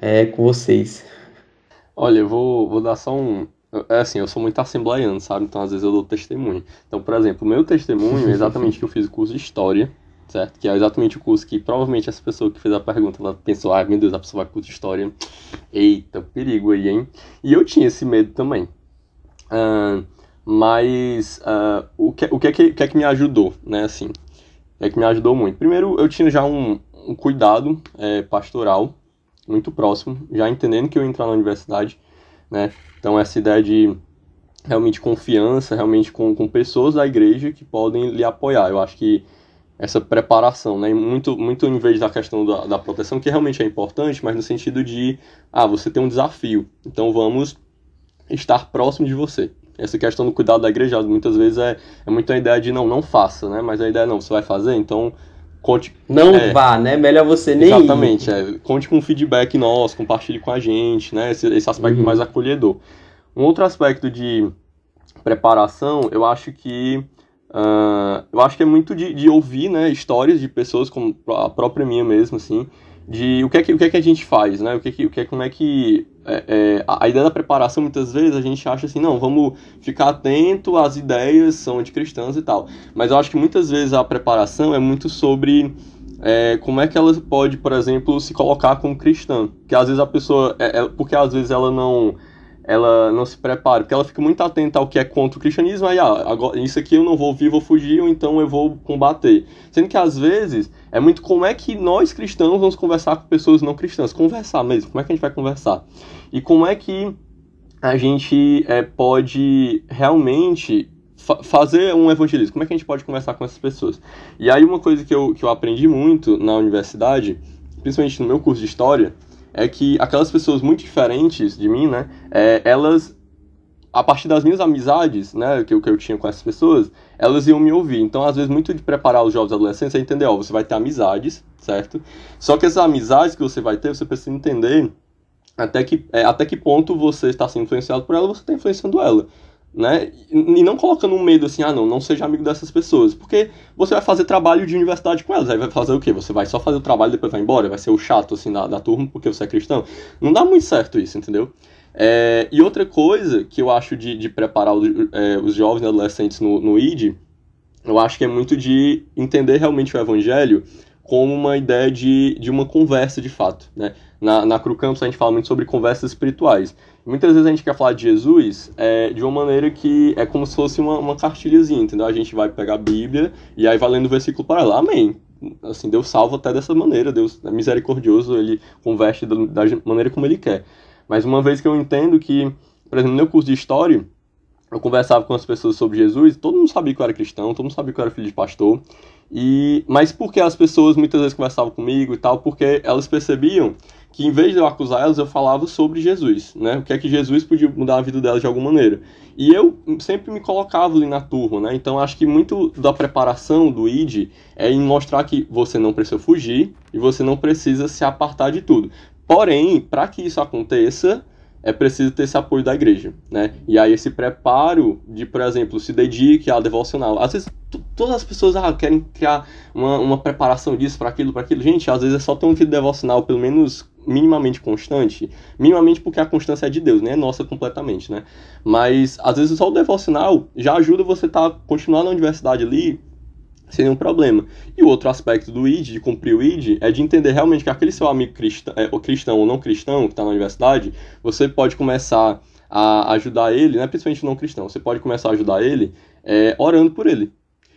S1: é com vocês.
S3: Olha, eu vou, vou dar só um. É assim, eu sou muito assembleiano, sabe? Então às vezes eu dou testemunho. Então, por exemplo, o meu testemunho é exatamente que eu fiz o curso de História, certo? Que é exatamente o curso que provavelmente essa pessoa que fez a pergunta, ela pensou, ai ah, meu Deus, a pessoa vai curso de História. Eita, perigo aí, hein? E eu tinha esse medo também. Uh, mas uh, o, que, o, que, é que, o que é que me ajudou, né? Assim, é que me ajudou muito. Primeiro, eu tinha já um, um cuidado é, pastoral muito próximo, já entendendo que eu entrar na universidade, né? Então essa ideia de realmente confiança, realmente com, com pessoas da igreja que podem lhe apoiar. Eu acho que essa preparação, né? Muito, muito em vez da questão da, da proteção, que realmente é importante, mas no sentido de, ah, você tem um desafio, então vamos estar próximo de você. Essa questão do cuidado da igreja, muitas vezes é, é muito a ideia de não, não faça, né? Mas a ideia é não, você vai fazer, então conte.
S1: Não é, vá, né? Melhor você nem
S3: Exatamente, é, conte com um feedback nosso, compartilhe com a gente, né? Esse, esse aspecto uhum. mais acolhedor. Um outro aspecto de preparação, eu acho que uh, eu acho que é muito de, de, ouvir, né, histórias de pessoas como a própria minha mesmo, assim, de o que é que, o que, é que a gente faz, né? O que é que, o que é, como é que é, é, a ideia da preparação muitas vezes a gente acha assim, não, vamos ficar atento às ideias são anticristãs e tal. Mas eu acho que muitas vezes a preparação é muito sobre é, como é que ela pode, por exemplo, se colocar como cristã. Que às vezes a pessoa, é, é, porque às vezes ela não ela não se prepara, porque ela fica muito atenta ao que é contra o cristianismo, aí, ah, agora, isso aqui eu não vou ouvir, vou fugir, ou então eu vou combater. Sendo que às vezes é muito como é que nós cristãos vamos conversar com pessoas não cristãs, conversar mesmo, como é que a gente vai conversar? E como é que a gente é, pode realmente fa fazer um evangelismo, como é que a gente pode conversar com essas pessoas? E aí uma coisa que eu, que eu aprendi muito na universidade, principalmente no meu curso de História, é que aquelas pessoas muito diferentes de mim, né, é, elas, a partir das minhas amizades, né, que que eu tinha com essas pessoas, elas iam me ouvir. Então, às vezes, muito de preparar os jovens adolescentes é entender, ó, você vai ter amizades, certo? Só que essas amizades que você vai ter, você precisa entender até que, é, até que ponto você está sendo influenciado por ela, você está influenciando ela né? E não colocando um medo assim, ah, não, não seja amigo dessas pessoas, porque você vai fazer trabalho de universidade com elas, aí vai fazer o quê? Você vai só fazer o trabalho e depois vai embora, vai ser o chato assim da, da turma porque você é cristão. Não dá muito certo isso, entendeu? É, e outra coisa que eu acho de, de preparar os, é, os jovens e adolescentes no, no ID, eu acho que é muito de entender realmente o evangelho como uma ideia de, de uma conversa de fato, né? Na, na Cru Campus a gente fala muito sobre conversas espirituais. Muitas vezes a gente quer falar de Jesus é, de uma maneira que é como se fosse uma, uma cartilhazinha, entendeu? A gente vai pegar a Bíblia e aí vai lendo o versículo para ela. Amém. Assim, Deus salva até dessa maneira, Deus é misericordioso, ele converte da, da maneira como ele quer. Mas uma vez que eu entendo que, por exemplo, no meu curso de História, eu conversava com as pessoas sobre Jesus, todo mundo sabia que eu era cristão, todo mundo sabia que eu era filho de pastor, e mas porque as pessoas muitas vezes conversavam comigo e tal, porque elas percebiam que em vez de eu acusar elas, eu falava sobre Jesus, né? O que é que Jesus podia mudar a vida delas de alguma maneira. E eu sempre me colocava ali na turma, né? Então acho que muito da preparação do ID é em mostrar que você não precisa fugir e você não precisa se apartar de tudo. Porém, para que isso aconteça, é preciso ter esse apoio da igreja, né? E aí esse preparo de, por exemplo, se dedique à devocional. Às vezes todas as pessoas ah, querem criar uma, uma preparação disso para aquilo, para aquilo. Gente, às vezes é só ter um vida devocional pelo menos minimamente constante, minimamente porque a constância é de Deus, né? É nossa completamente, né? Mas às vezes só o devocional já ajuda você a tá, continuar na universidade ali sem nenhum problema. E o outro aspecto do ID, de cumprir o ID, é de entender realmente que aquele seu amigo cristão, é, ou cristão ou não cristão que está na universidade, você pode começar a ajudar ele, né? principalmente não cristão, você pode começar a ajudar ele é, orando por ele.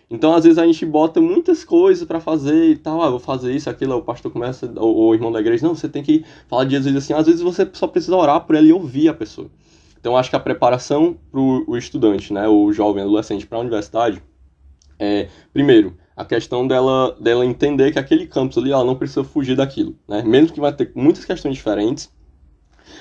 S3: Então, às vezes, a gente bota muitas coisas para fazer e tal. Ah, vou fazer isso, aquilo. O pastor começa, ou o irmão da igreja, não, você tem que falar de Jesus assim. Às vezes, você só precisa orar por ele e ouvir a pessoa. Então, acho que a preparação para o estudante, né, o jovem, adolescente para a universidade, é, primeiro, a questão dela, dela entender que aquele campus ali, ela não precisa fugir daquilo. Né? Mesmo que vai ter muitas questões diferentes,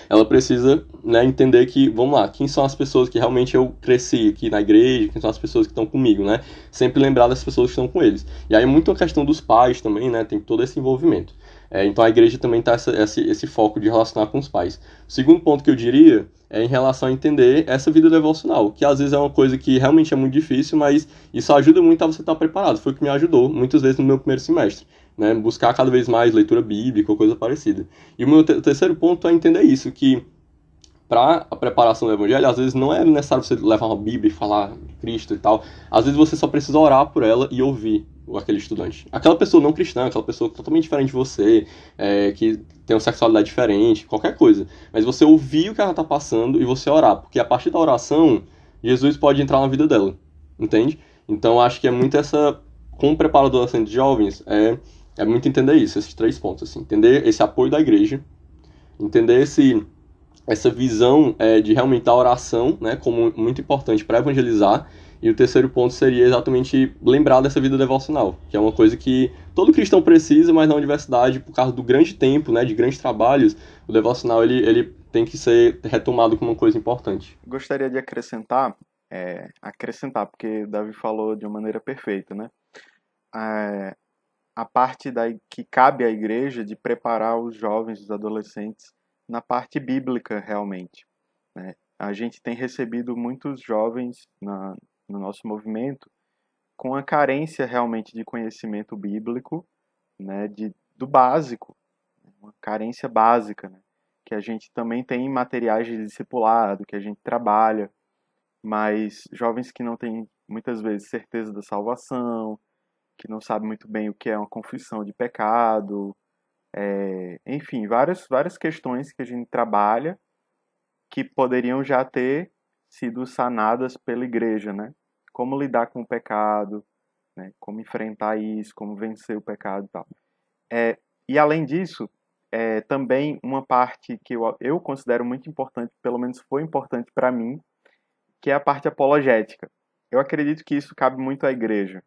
S3: ela precisa né, entender que, vamos lá, quem são as pessoas que realmente eu cresci aqui na igreja, quem são as pessoas que estão comigo, né? Sempre lembrar das pessoas que estão com eles. E aí muito a questão dos pais também, né? Tem todo esse envolvimento. É, então a igreja também está esse, esse foco de relacionar com os pais. O segundo ponto que eu diria é em relação a entender essa vida devocional, que às vezes é uma coisa que realmente é muito difícil, mas isso ajuda muito a você estar preparado. Foi o que me ajudou muitas vezes no meu primeiro semestre né, buscar cada vez mais leitura bíblica ou coisa parecida. E o meu terceiro ponto é entender isso, que para a preparação do evangelho, às vezes não é necessário você levar uma Bíblia e falar Cristo e tal. Às vezes você só precisa orar por ela e ouvir aquele estudante. Aquela pessoa não cristã, aquela pessoa totalmente diferente de você, é, que tem uma sexualidade diferente, qualquer coisa. Mas você ouvir o que ela está passando e você orar, porque a partir da oração, Jesus pode entrar na vida dela, entende? Então acho que é muito essa, como preparador adolescente de jovens, é é muito entender isso, esses três pontos, assim, entender esse apoio da igreja, entender esse essa visão é, de realmente a oração, né, como muito importante para evangelizar e o terceiro ponto seria exatamente lembrar dessa vida devocional, que é uma coisa que todo cristão precisa, mas na universidade, por causa do grande tempo, né, de grandes trabalhos, o devocional ele, ele tem que ser retomado como uma coisa importante.
S4: Gostaria de acrescentar, é, acrescentar, porque Davi falou de uma maneira perfeita, né? É, a parte da, que cabe à igreja de preparar os jovens, os adolescentes, na parte bíblica realmente. Né? A gente tem recebido muitos jovens na, no nosso movimento com a carência realmente de conhecimento bíblico, né, de, do básico, uma carência básica, né, que a gente também tem materiais de discipulado, que a gente trabalha, mas jovens que não têm muitas vezes certeza da salvação, que não sabem muito bem o que é uma confissão de pecado, é, enfim, várias, várias questões que a gente trabalha que poderiam já ter sido sanadas pela igreja, né? como lidar com o pecado, né? como enfrentar isso, como vencer o pecado e tal. É, e além disso, é, também uma parte que eu, eu considero muito importante, pelo menos foi importante para mim, que é a parte apologética. Eu acredito que isso cabe muito à igreja.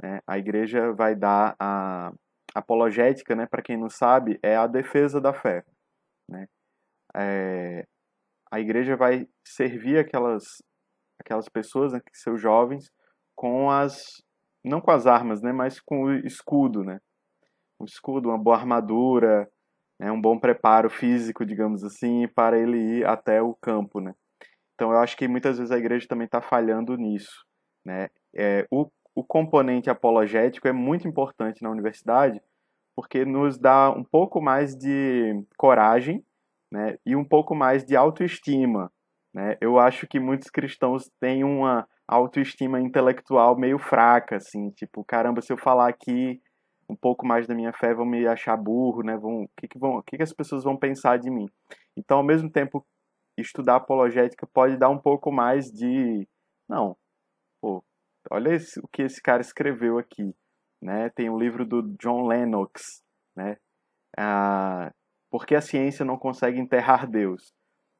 S4: Né? A igreja vai dar a apologética, né? para quem não sabe, é a defesa da fé. Né? É, a igreja vai servir aquelas aquelas pessoas, né, são jovens, com as não com as armas, né, mas com o escudo, né? Um escudo, uma boa armadura, né, um bom preparo físico, digamos assim, para ele ir até o campo, né? Então eu acho que muitas vezes a igreja também está falhando nisso, né? É, o, o componente apologético é muito importante na universidade porque nos dá um pouco mais de coragem, né, e um pouco mais de autoestima, né? Eu acho que muitos cristãos têm uma autoestima intelectual meio fraca, assim, tipo, caramba, se eu falar aqui um pouco mais da minha fé, vão me achar burro, né? Vão, o que que vão, o que que as pessoas vão pensar de mim? Então, ao mesmo tempo, estudar apologética pode dar um pouco mais de, não, pô, olha esse, o que esse cara escreveu aqui, né? Tem um livro do John Lennox, né? Ah, porque a ciência não consegue enterrar Deus.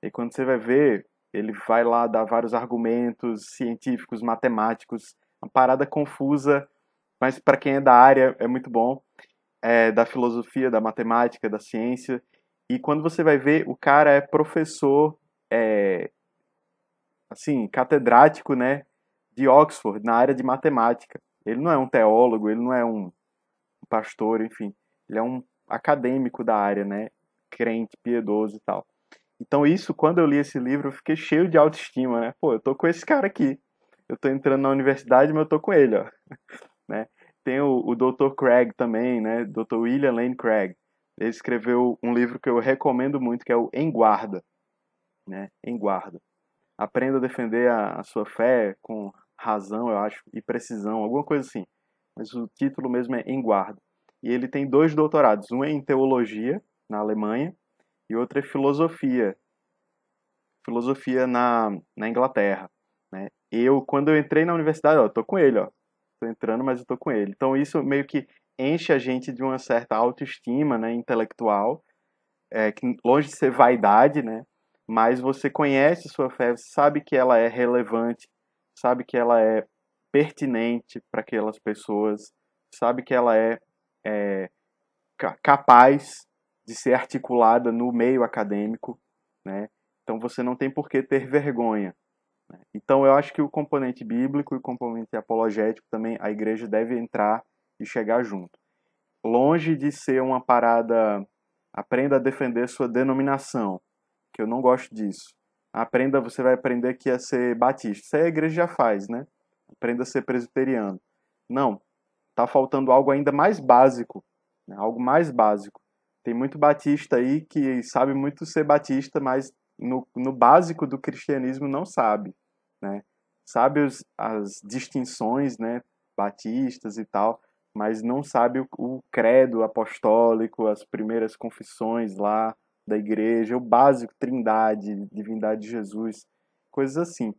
S4: E quando você vai ver, ele vai lá dar vários argumentos científicos, matemáticos, uma parada confusa, mas para quem é da área é muito bom, é, da filosofia, da matemática, da ciência. E quando você vai ver, o cara é professor, é, assim, catedrático, né, de Oxford, na área de matemática. Ele não é um teólogo, ele não é um pastor, enfim. Ele é um acadêmico da área, né, crente, piedoso e tal. Então isso, quando eu li esse livro, eu fiquei cheio de autoestima, né? Pô, eu tô com esse cara aqui. Eu tô entrando na universidade, mas eu tô com ele, ó. né? Tem o, o Dr. Craig também, né? Dr. William Lane Craig. Ele escreveu um livro que eu recomendo muito, que é o Em Guarda. Né? Em Guarda. Aprenda a defender a, a sua fé com razão, eu acho, e precisão, alguma coisa assim. Mas o título mesmo é Em Guarda. E ele tem dois doutorados, um é em teologia, na Alemanha, e outra é filosofia, filosofia na, na Inglaterra. Né? Eu, quando eu entrei na universidade, ó, tô com ele, ó, tô entrando, mas eu tô com ele. Então isso meio que enche a gente de uma certa autoestima, né, intelectual, é, que longe de ser vaidade, né, mas você conhece sua fé, sabe que ela é relevante, sabe que ela é pertinente para aquelas pessoas, sabe que ela é, é capaz de ser articulada no meio acadêmico, né? Então você não tem por que ter vergonha. Né? Então eu acho que o componente bíblico e o componente apologético também a igreja deve entrar e chegar junto. Longe de ser uma parada aprenda a defender sua denominação, que eu não gosto disso. Aprenda, você vai aprender que é ser batista. Isso aí a igreja já faz, né? Aprenda a ser presbiteriano. Não, tá faltando algo ainda mais básico, né? algo mais básico tem muito batista aí que sabe muito ser batista, mas no, no básico do cristianismo não sabe, né? Sabe os, as distinções, né? Batistas e tal, mas não sabe o, o credo apostólico, as primeiras confissões lá da igreja, o básico, trindade, divindade de Jesus, coisas assim.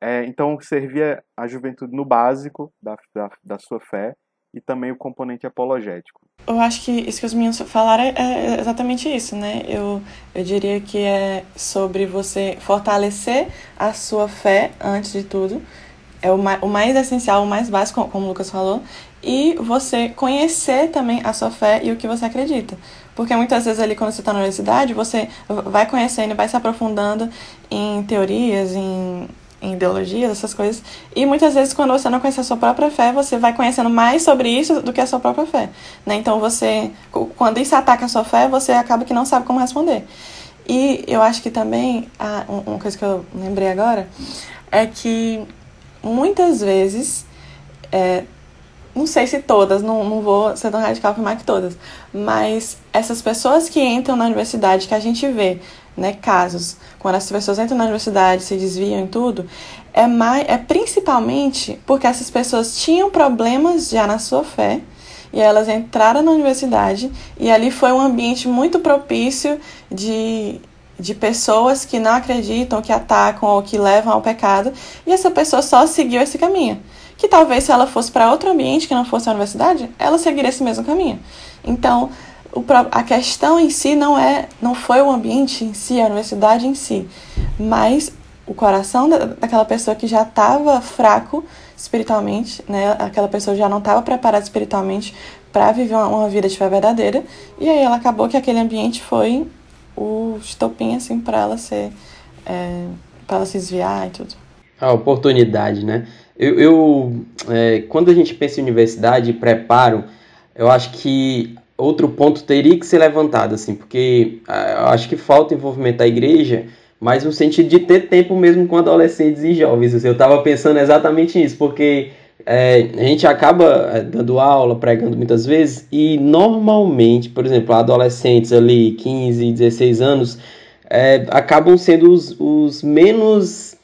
S4: É, então, servia a juventude no básico da, da, da sua fé, e também o componente apologético.
S2: Eu acho que isso que os meninos falaram é, é exatamente isso, né? Eu, eu diria que é sobre você fortalecer a sua fé antes de tudo. É o mais, o mais essencial, o mais básico, como o Lucas falou. E você conhecer também a sua fé e o que você acredita. Porque muitas vezes ali quando você está na universidade, você vai conhecendo, vai se aprofundando em teorias, em em ideologias, essas coisas. E muitas vezes, quando você não conhece a sua própria fé, você vai conhecendo mais sobre isso do que a sua própria fé. Né? Então, você, quando isso ataca a sua fé, você acaba que não sabe como responder. E eu acho que também, uma coisa que eu lembrei agora, é que muitas vezes, é, não sei se todas, não, não vou ser tão radical afirmar que todas, mas essas pessoas que entram na universidade, que a gente vê né, casos, quando as pessoas entram na universidade, se desviam em tudo, é, mais, é principalmente porque essas pessoas tinham problemas já na sua fé e elas entraram na universidade e ali foi um ambiente muito propício de, de pessoas que não acreditam, que atacam ou que levam ao pecado e essa pessoa só seguiu esse caminho. Que talvez se ela fosse para outro ambiente que não fosse a universidade, ela seguiria esse mesmo caminho. Então, o, a questão em si não é, não foi o ambiente em si, a universidade em si, mas o coração da, daquela pessoa que já estava fraco espiritualmente, né? Aquela pessoa já não estava preparada espiritualmente para viver uma, uma, vida de fé verdadeira, e aí ela acabou que aquele ambiente foi o estopim assim para ela ser, é, para ela se desviar e tudo.
S1: A oportunidade, né? Eu, eu é, quando a gente pensa em universidade e preparo, eu acho que outro ponto teria que ser levantado, assim, porque ah, eu acho que falta envolvimento da igreja, mas no sentido de ter tempo mesmo com adolescentes e jovens. Assim, eu estava pensando exatamente nisso, porque é, a gente acaba é, dando aula, pregando muitas vezes, e normalmente, por exemplo, adolescentes ali, 15, 16 anos, é, acabam sendo os, os menos,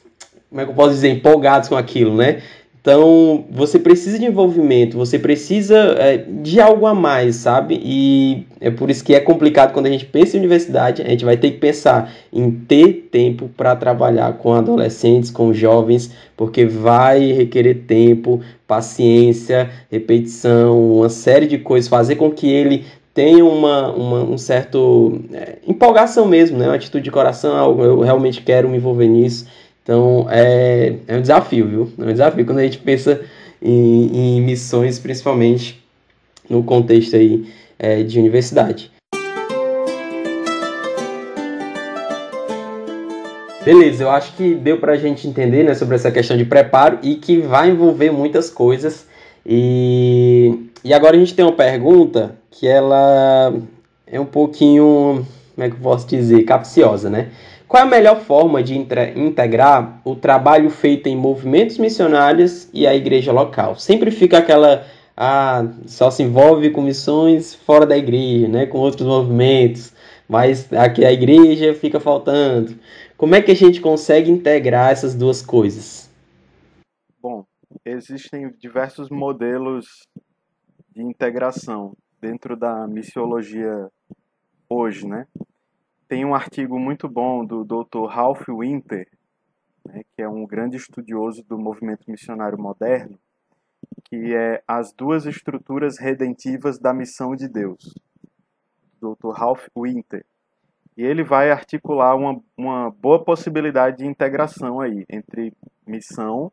S1: como é que eu posso dizer, empolgados com aquilo, né? Então, você precisa de envolvimento, você precisa é, de algo a mais, sabe? E é por isso que é complicado quando a gente pensa em universidade, a gente vai ter que pensar em ter tempo para trabalhar com adolescentes, com jovens, porque vai requerer tempo, paciência, repetição, uma série de coisas, fazer com que ele tenha uma, uma um certo é, empolgação mesmo, né? Uma atitude de coração, eu realmente quero me envolver nisso. Então é, é um desafio, viu? É um desafio quando a gente pensa em, em missões, principalmente no contexto aí é, de universidade. Beleza, eu acho que deu para a gente entender né, sobre essa questão de preparo e que vai envolver muitas coisas. E, e agora a gente tem uma pergunta que ela é um pouquinho, como é que eu posso dizer, capciosa, né? Qual é a melhor forma de integrar o trabalho feito em movimentos missionários e a igreja local? Sempre fica aquela ah, só se envolve com missões fora da igreja, né, com outros movimentos, mas aqui a igreja fica faltando. Como é que a gente consegue integrar essas duas coisas?
S4: Bom, existem diversos modelos de integração dentro da missiologia hoje, né? Tem um artigo muito bom do Dr. Ralph Winter, né, que é um grande estudioso do movimento missionário moderno, que é As Duas Estruturas Redentivas da Missão de Deus, Dr. Ralph Winter. E ele vai articular uma, uma boa possibilidade de integração aí entre missão,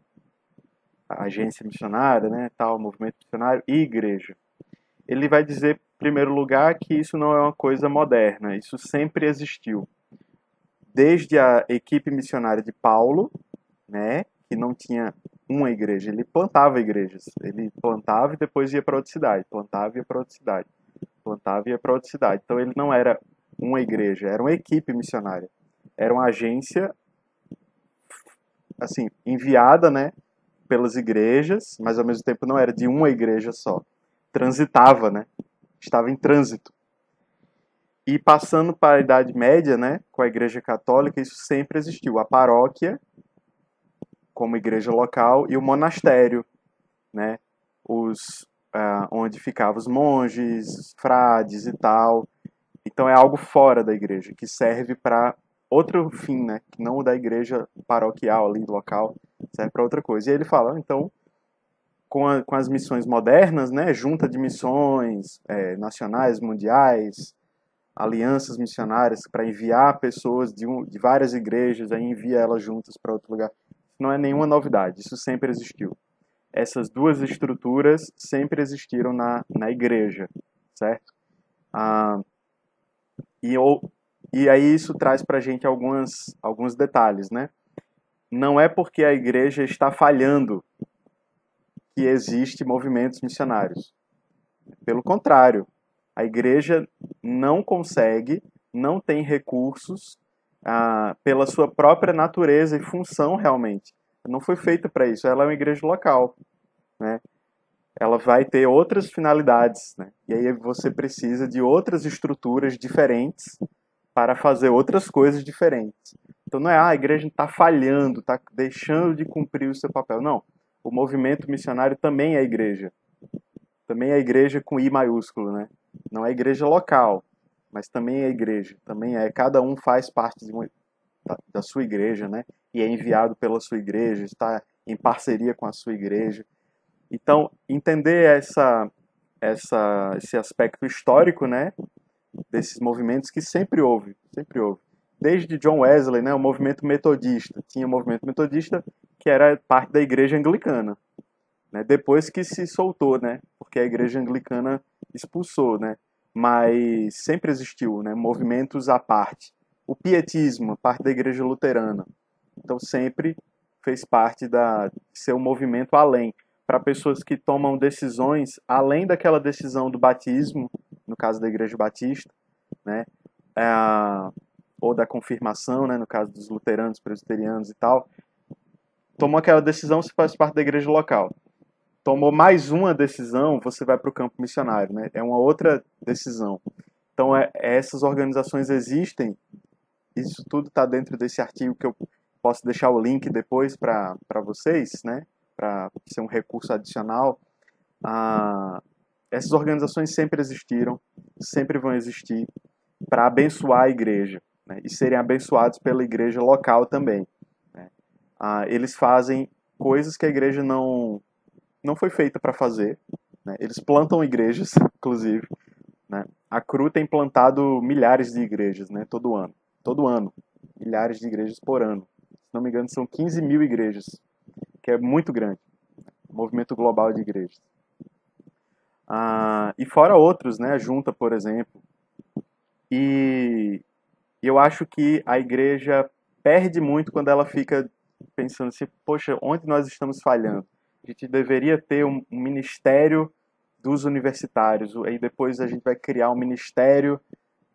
S4: agência missionária, né, tal, movimento missionário e igreja. Ele vai dizer primeiro lugar, que isso não é uma coisa moderna, isso sempre existiu. Desde a equipe missionária de Paulo, né, que não tinha uma igreja, ele plantava igrejas. Ele plantava e depois ia para outra cidade, plantava e ia para outra cidade, plantava e ia para outra cidade. Então ele não era uma igreja, era uma equipe missionária. Era uma agência assim, enviada, né, pelas igrejas, mas ao mesmo tempo não era de uma igreja só. Transitava, né? Estava em trânsito. E passando para a Idade Média, né, com a Igreja Católica, isso sempre existiu. A paróquia, como igreja local, e o monastério, né, os, uh, onde ficavam os monges, frades e tal. Então é algo fora da igreja, que serve para outro fim, né, que não o da igreja paroquial ali, local, serve para outra coisa. E ele fala, então, com, a, com as missões modernas, né, junta de missões é, nacionais, mundiais, alianças missionárias para enviar pessoas de, um, de várias igrejas, aí envia elas juntas para outro lugar. Não é nenhuma novidade, isso sempre existiu. Essas duas estruturas sempre existiram na, na igreja, certo? Ah, e, e aí isso traz para a gente algumas, alguns detalhes, né? Não é porque a igreja está falhando que existe movimentos missionários. Pelo contrário, a igreja não consegue, não tem recursos ah, pela sua própria natureza e função realmente. Não foi feita para isso. Ela é uma igreja local, né? Ela vai ter outras finalidades, né? E aí você precisa de outras estruturas diferentes para fazer outras coisas diferentes. Então não é ah, a igreja está falhando, está deixando de cumprir o seu papel. Não. O movimento missionário também é igreja. Também é igreja com I maiúsculo, né? Não é igreja local, mas também é igreja. Também é. Cada um faz parte uma, da, da sua igreja, né? E é enviado pela sua igreja, está em parceria com a sua igreja. Então, entender essa, essa, esse aspecto histórico, né? Desses movimentos que sempre houve, sempre houve. Desde John Wesley, né? O movimento metodista. Tinha o movimento metodista que era parte da igreja anglicana. Né? Depois que se soltou, né? Porque a igreja anglicana expulsou, né? Mas sempre existiu, né? Movimentos à parte. O pietismo, parte da igreja luterana. Então sempre fez parte da um movimento além para pessoas que tomam decisões além daquela decisão do batismo, no caso da igreja batista, né? É, ou da confirmação, né? No caso dos luteranos, presbiterianos e tal. Tomou aquela decisão, se faz parte da igreja local tomou mais uma decisão, você vai para o campo missionário, né? É uma outra decisão. Então, é, essas organizações existem, isso tudo está dentro desse artigo que eu posso deixar o link depois para vocês, né? Para ser um recurso adicional. Ah, essas organizações sempre existiram, sempre vão existir para abençoar a igreja né? e serem abençoados pela igreja local também. Né? Ah, eles fazem coisas que a igreja não não foi feita para fazer. Né? Eles plantam igrejas, inclusive. Né? A CRU tem plantado milhares de igrejas né? todo ano. Todo ano. Milhares de igrejas por ano. Se não me engano, são 15 mil igrejas, que é muito grande. O movimento global de igrejas. Ah, e fora outros, né? Junta, por exemplo. E eu acho que a igreja perde muito quando ela fica pensando assim, poxa, onde nós estamos falhando? a gente deveria ter um, ministério dos universitários. Aí depois a gente vai criar um ministério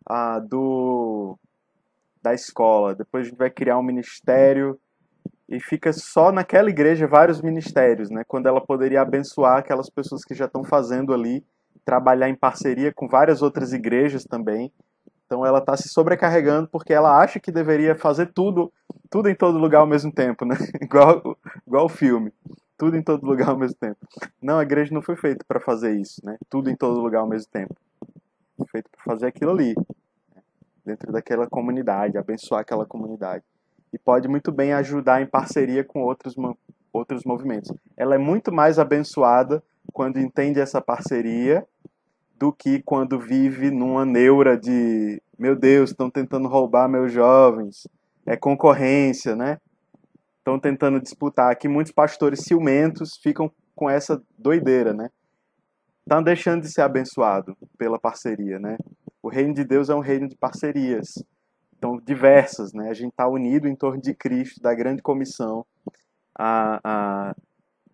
S4: ah, do da escola. Depois a gente vai criar um ministério e fica só naquela igreja vários ministérios, né? Quando ela poderia abençoar aquelas pessoas que já estão fazendo ali, trabalhar em parceria com várias outras igrejas também. Então ela está se sobrecarregando porque ela acha que deveria fazer tudo, tudo em todo lugar ao mesmo tempo, né? igual, igual o filme tudo em todo lugar ao mesmo tempo. Não, a igreja não foi feita para fazer isso, né? Tudo em todo lugar ao mesmo tempo. Foi feita para fazer aquilo ali, né? dentro daquela comunidade, abençoar aquela comunidade. E pode muito bem ajudar em parceria com outros, outros movimentos. Ela é muito mais abençoada quando entende essa parceria do que quando vive numa neura de meu Deus, estão tentando roubar meus jovens, é concorrência, né? estão tentando disputar aqui. Muitos pastores ciumentos ficam com essa doideira, né? Estão deixando de ser abençoado pela parceria, né? O reino de Deus é um reino de parcerias, então diversas, né? A gente está unido em torno de Cristo, da grande comissão. A, a...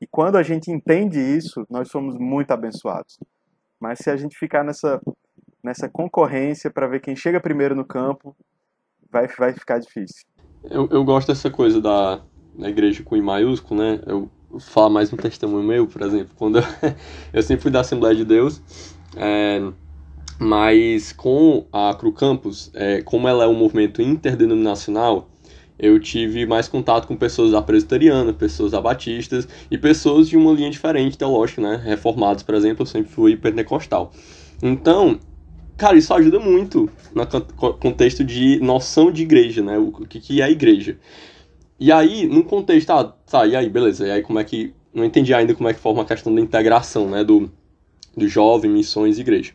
S4: E quando a gente entende isso, nós somos muito abençoados. Mas se a gente ficar nessa, nessa concorrência para ver quem chega primeiro no campo, vai, vai ficar difícil.
S3: Eu, eu gosto dessa coisa da, na igreja com I maiúsculo, né? Eu falo mais um testemunho meu, por exemplo, quando eu, eu sempre fui da Assembleia de Deus, é, mas com a Cru Campus, é, como ela é um movimento interdenominacional, eu tive mais contato com pessoas da presbiteriana, pessoas da batistas e pessoas de uma linha diferente teológica, né? Reformados, por exemplo, eu sempre fui pentecostal. Então, cara, isso ajuda muito no contexto de noção de igreja, né? O que, que é a igreja. E aí, no contexto, ah, tá, e aí, beleza, e aí como é que não entendi ainda como é que forma a questão da integração, né, do, do jovem, missões e igreja.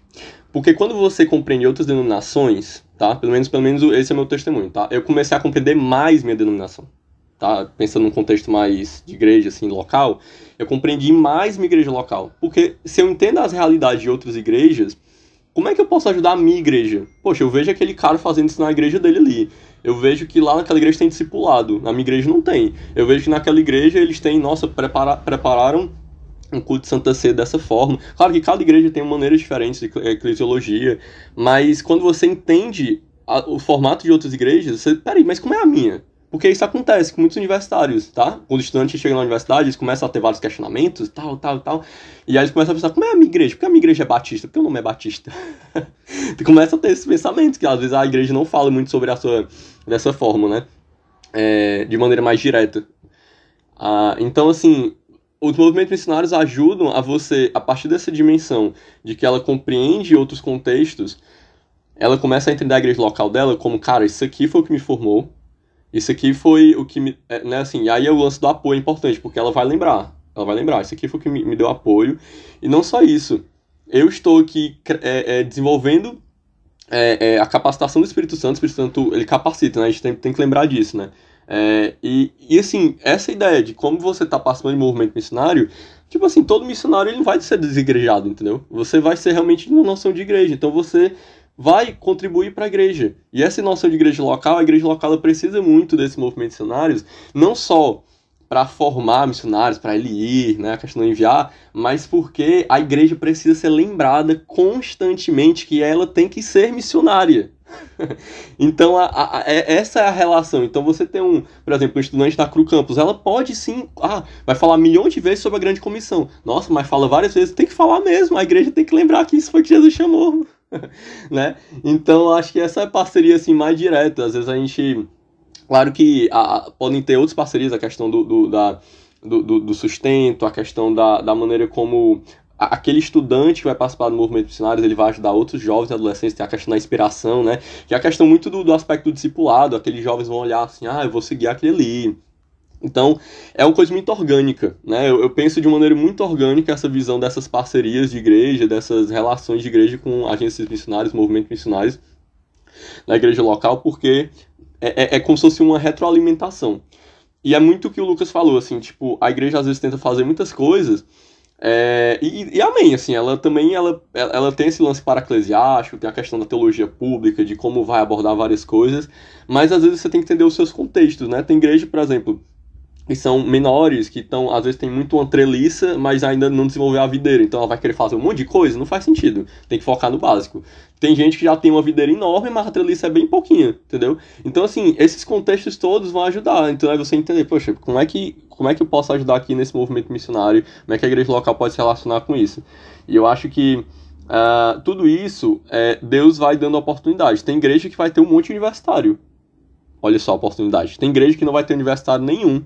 S3: Porque quando você compreende outras denominações, tá? Pelo menos, pelo menos esse é meu testemunho, tá? Eu comecei a compreender mais minha denominação, tá? Pensando num contexto mais de igreja, assim, local, eu compreendi mais minha igreja local. Porque se eu entendo as realidades de outras igrejas, como é que eu posso ajudar a minha igreja? Poxa, eu vejo aquele cara fazendo isso na igreja dele ali. Eu vejo que lá naquela igreja tem discipulado, na minha igreja não tem. Eu vejo que naquela igreja eles têm, nossa, prepara prepararam um culto de Santa Ceia dessa forma. Claro que cada igreja tem maneiras diferentes de eclesiologia, mas quando você entende a, o formato de outras igrejas, você, peraí, mas como é a minha? Porque isso acontece com muitos universitários, tá? Quando os estudantes chegam na universidade, eles começam a ter vários questionamentos, tal, tal, tal. E aí eles começam a pensar, como é a minha igreja? Porque a minha igreja é batista? Porque o nome é batista? tu começa a ter esses pensamentos, que às vezes a igreja não fala muito sobre a sua... dessa forma, né? É, de maneira mais direta. Ah, então, assim, os movimentos missionários ajudam a você, a partir dessa dimensão de que ela compreende outros contextos, ela começa a entender a igreja local dela como, cara, isso aqui foi o que me formou, isso aqui foi o que me. É, né, assim, e aí é o lance do apoio importante, porque ela vai lembrar. Ela vai lembrar, isso aqui foi o que me, deu apoio. E não só isso. Eu estou aqui é, é, desenvolvendo é, é, a capacitação do Espírito Santo. O Espírito Santo, ele capacita, né? A gente tem, tem que lembrar disso, né? É, e, e assim, essa ideia de como você está participando de movimento missionário, tipo assim, todo missionário ele não vai ser desigrejado, entendeu? Você vai ser realmente uma noção de igreja. Então você vai contribuir para a igreja. E essa noção de igreja local, a igreja local precisa muito desses movimentos missionários, não só para formar missionários, para ele ir, né, a questão de enviar, mas porque a igreja precisa ser lembrada constantemente que ela tem que ser missionária. então, a, a, a, é, essa é a relação. Então, você tem um, por exemplo, um estudante da Cru Campus, ela pode sim, ah, vai falar milhões de vezes sobre a grande comissão. Nossa, mas fala várias vezes, tem que falar mesmo, a igreja tem que lembrar que isso foi que Jesus chamou. né? Então acho que essa é a parceria assim mais direta. Às vezes a gente, claro que podem ter outras parcerias, a questão do, do da, do, do, sustento, a questão da, da maneira como aquele estudante que vai participar do movimento missionário, ele vai ajudar outros jovens e adolescentes, tem a questão da inspiração, né? Que é a questão muito do, do aspecto do discipulado, aqueles jovens vão olhar assim, ah, eu vou seguir aquele ali, então, é uma coisa muito orgânica, né? Eu, eu, penso de maneira muito orgânica essa visão dessas parcerias de igreja, dessas relações de igreja com agências missionárias, movimentos missionários na igreja local, porque é, é, é como se fosse uma retroalimentação. E é muito o que o Lucas falou, assim, tipo, a igreja às vezes tenta fazer muitas coisas, é, e, e, amém, assim, ela também ela, ela tem esse lance paraclesiástico, tem a questão da teologia pública, de como vai abordar várias coisas, mas às vezes você tem que entender os seus contextos, né? Tem igreja, por exemplo, que são menores, que estão, às vezes tem muito uma treliça, mas ainda não desenvolveu a videira. Então ela vai querer fazer um monte de coisa, não faz sentido. Tem que focar no básico. Tem gente que já tem uma videira enorme, mas a treliça é bem pouquinha, entendeu? Então, assim, esses contextos todos vão ajudar. Então é você entender, poxa, como é que, como é que eu posso ajudar aqui nesse movimento missionário? Como é que a igreja local pode se relacionar com isso? E eu acho que uh, tudo isso, é, Deus vai dando oportunidade. Tem igreja que vai ter um monte de universitário. Olha só a oportunidade. Tem igreja que não vai ter universitário nenhum.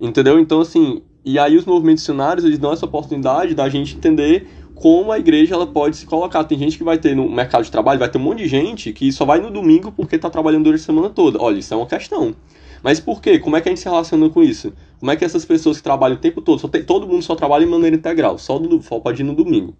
S3: Entendeu? Então, assim, e aí os movimentos missionários, eles dão essa oportunidade da gente entender como a igreja ela pode se colocar. Tem gente que vai ter no mercado de trabalho, vai ter um monte de gente que só vai no domingo porque está trabalhando durante a semana toda. Olha, isso é uma questão. Mas por quê? Como é que a gente se relaciona com isso? Como é que essas pessoas que trabalham o tempo todo, tem, todo mundo só trabalha de maneira integral, só, do, só pode ir no domingo?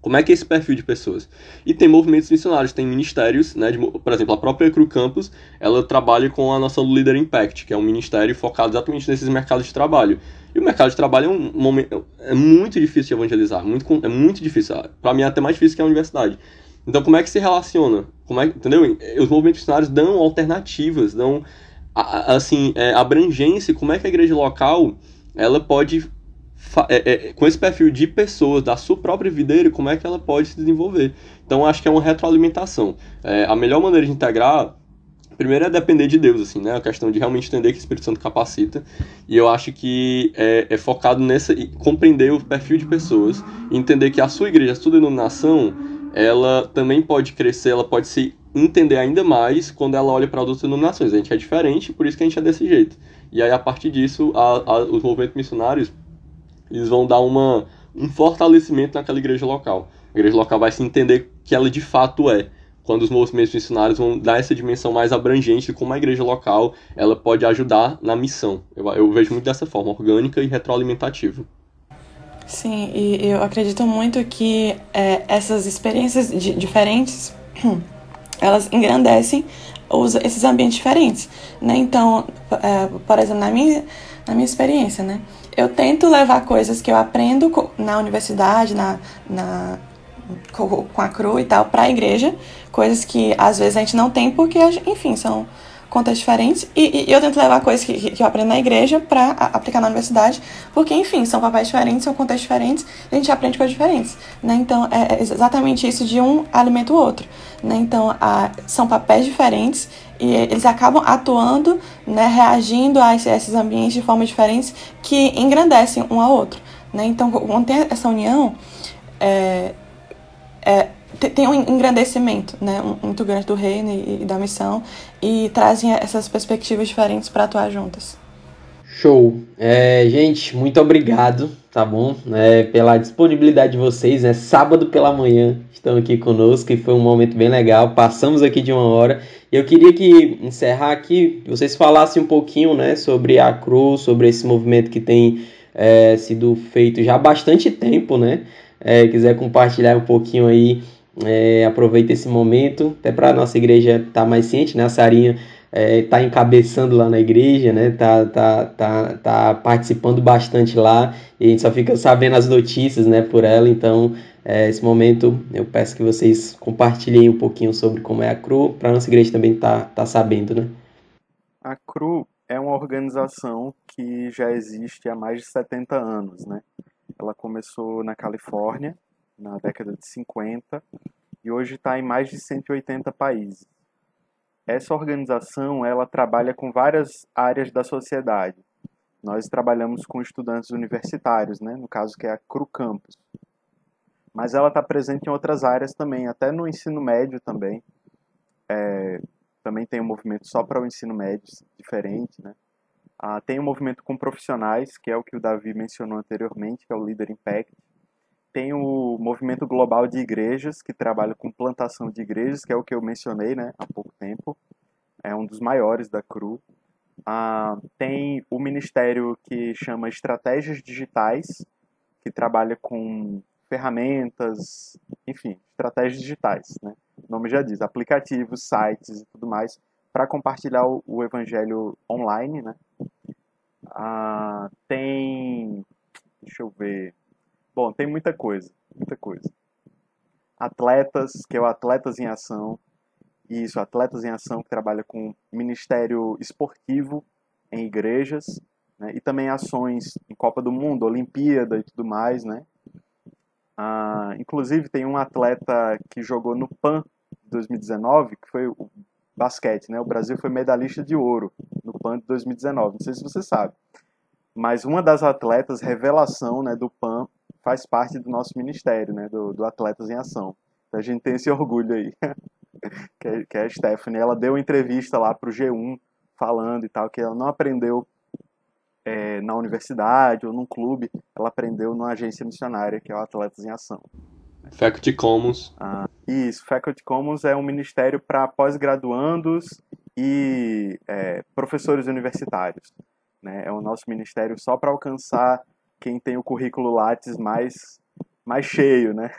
S3: Como é que é esse perfil de pessoas? E tem movimentos missionários, tem ministérios, né? De, por exemplo, a própria Cru Campus, ela trabalha com a nossa Leader Impact, que é um ministério focado exatamente nesses mercados de trabalho. E o mercado de trabalho é um momento é muito difícil de evangelizar, muito, é muito difícil. Para mim é até mais difícil que a universidade. Então, como é que se relaciona? Como é, entendeu? Os movimentos missionários dão alternativas, dão assim, é, abrangência, como é que a igreja local ela pode é, é, com esse perfil de pessoas da sua própria videira, como é que ela pode se desenvolver. Então acho que é uma retroalimentação. É, a melhor maneira de integrar, primeiro é depender de Deus, assim, né? A questão de realmente entender que o Espírito Santo capacita. E eu acho que é, é focado nessa compreender o perfil de pessoas, entender que a sua igreja, a sua denominação, ela também pode crescer, ela pode se entender ainda mais quando ela olha para outras denominações. A gente é diferente, por isso que a gente é desse jeito. E aí, a partir disso, a, a, os movimentos missionários eles vão dar uma, um fortalecimento naquela igreja local. A igreja local vai se entender que ela de fato é quando os movimentos missionários vão dar essa dimensão mais abrangente de como a igreja local ela pode ajudar na missão. Eu, eu vejo muito dessa forma, orgânica e retroalimentativa.
S2: Sim, e eu acredito muito que é, essas experiências diferentes elas engrandecem os, esses ambientes diferentes, né? Então, é, por exemplo, na minha, na minha experiência, né? Eu tento levar coisas que eu aprendo na universidade, na, na com a CRU e tal, para a igreja, coisas que às vezes a gente não tem porque, enfim, são contas diferentes. E, e, eu tento levar coisas que, que eu aprendo na igreja para aplicar na universidade, porque, enfim, são papéis diferentes, são contas diferentes, a gente aprende coisas diferentes. Né? Então, é, é exatamente isso de um alimenta o outro. Né? Então, a, são papéis diferentes e eles acabam atuando, né, reagindo a esses ambientes de formas diferentes que engrandecem um ao outro. Né? Então, quando tem essa união, é, é, tem um engrandecimento né, muito grande do reino e, da missão e trazem essas perspectivas diferentes para atuar juntas.
S1: Show. É, gente, muito obrigado, tá bom? É, pela disponibilidade de vocês, né? Sábado pela manhã estão aqui conosco e foi um momento bem legal. Passamos aqui de uma hora. Eu queria que encerrar aqui, vocês falassem um pouquinho, né, sobre a cruz, sobre esse movimento que tem é, sido feito já há bastante tempo, né? É, quiser compartilhar um pouquinho aí é, aproveita esse momento, até para a nossa igreja estar tá mais ciente, né? A Sarinha está é, encabeçando lá na igreja, né? Tá, tá, tá, tá participando bastante lá e a gente só fica sabendo as notícias, né? Por ela, então é, esse momento eu peço que vocês compartilhem um pouquinho sobre como é a CRU, para nossa igreja também tá, tá sabendo, né?
S4: A CRU é uma organização que já existe há mais de 70 anos, né? Ela começou na Califórnia na década de 50 e hoje está em mais de 180 países. Essa organização ela trabalha com várias áreas da sociedade. Nós trabalhamos com estudantes universitários, né? no caso que é a Cru Campus. Mas ela está presente em outras áreas também, até no ensino médio também. É, também tem um movimento só para o ensino médio, diferente. Né? Ah, tem um movimento com profissionais, que é o que o Davi mencionou anteriormente, que é o Leader Impact tem o movimento global de igrejas, que trabalha com plantação de igrejas, que é o que eu mencionei né, há pouco tempo. É um dos maiores da CRU. Ah, tem o ministério que chama Estratégias Digitais, que trabalha com ferramentas, enfim, estratégias digitais. Né? O nome já diz, aplicativos, sites e tudo mais, para compartilhar o, o, evangelho online. Né? Ah, tem, deixa eu ver, Bom, tem muita coisa, muita coisa. Atletas, que é o Atletas em Ação. Isso, Atletas em Ação, que trabalha com ministério esportivo em igrejas, né? e também ações em Copa do Mundo, Olimpíada e tudo mais, né? Ah, inclusive tem um atleta que jogou no PAN 2019, que foi o basquete, né? O Brasil foi medalhista de ouro no PAN de 2019, não sei se você sabe. Mas uma das atletas revelação, né, do PAN faz parte do nosso ministério, né, do, do Atletas em Ação. Então a gente tem esse orgulho aí, que, é, que é a Stephanie. Ela deu entrevista lá para o G1 falando e tal, que ela não aprendeu é, na universidade ou num clube, ela aprendeu numa agência missionária, que é o Atletas em Ação.
S3: Faculty Commons.
S4: Ah, isso, Faculty Commons é um ministério para pós-graduandos e é, professores universitários. Né? É o nosso ministério só para alcançar quem tem o currículo Lattes mais, mais cheio, né?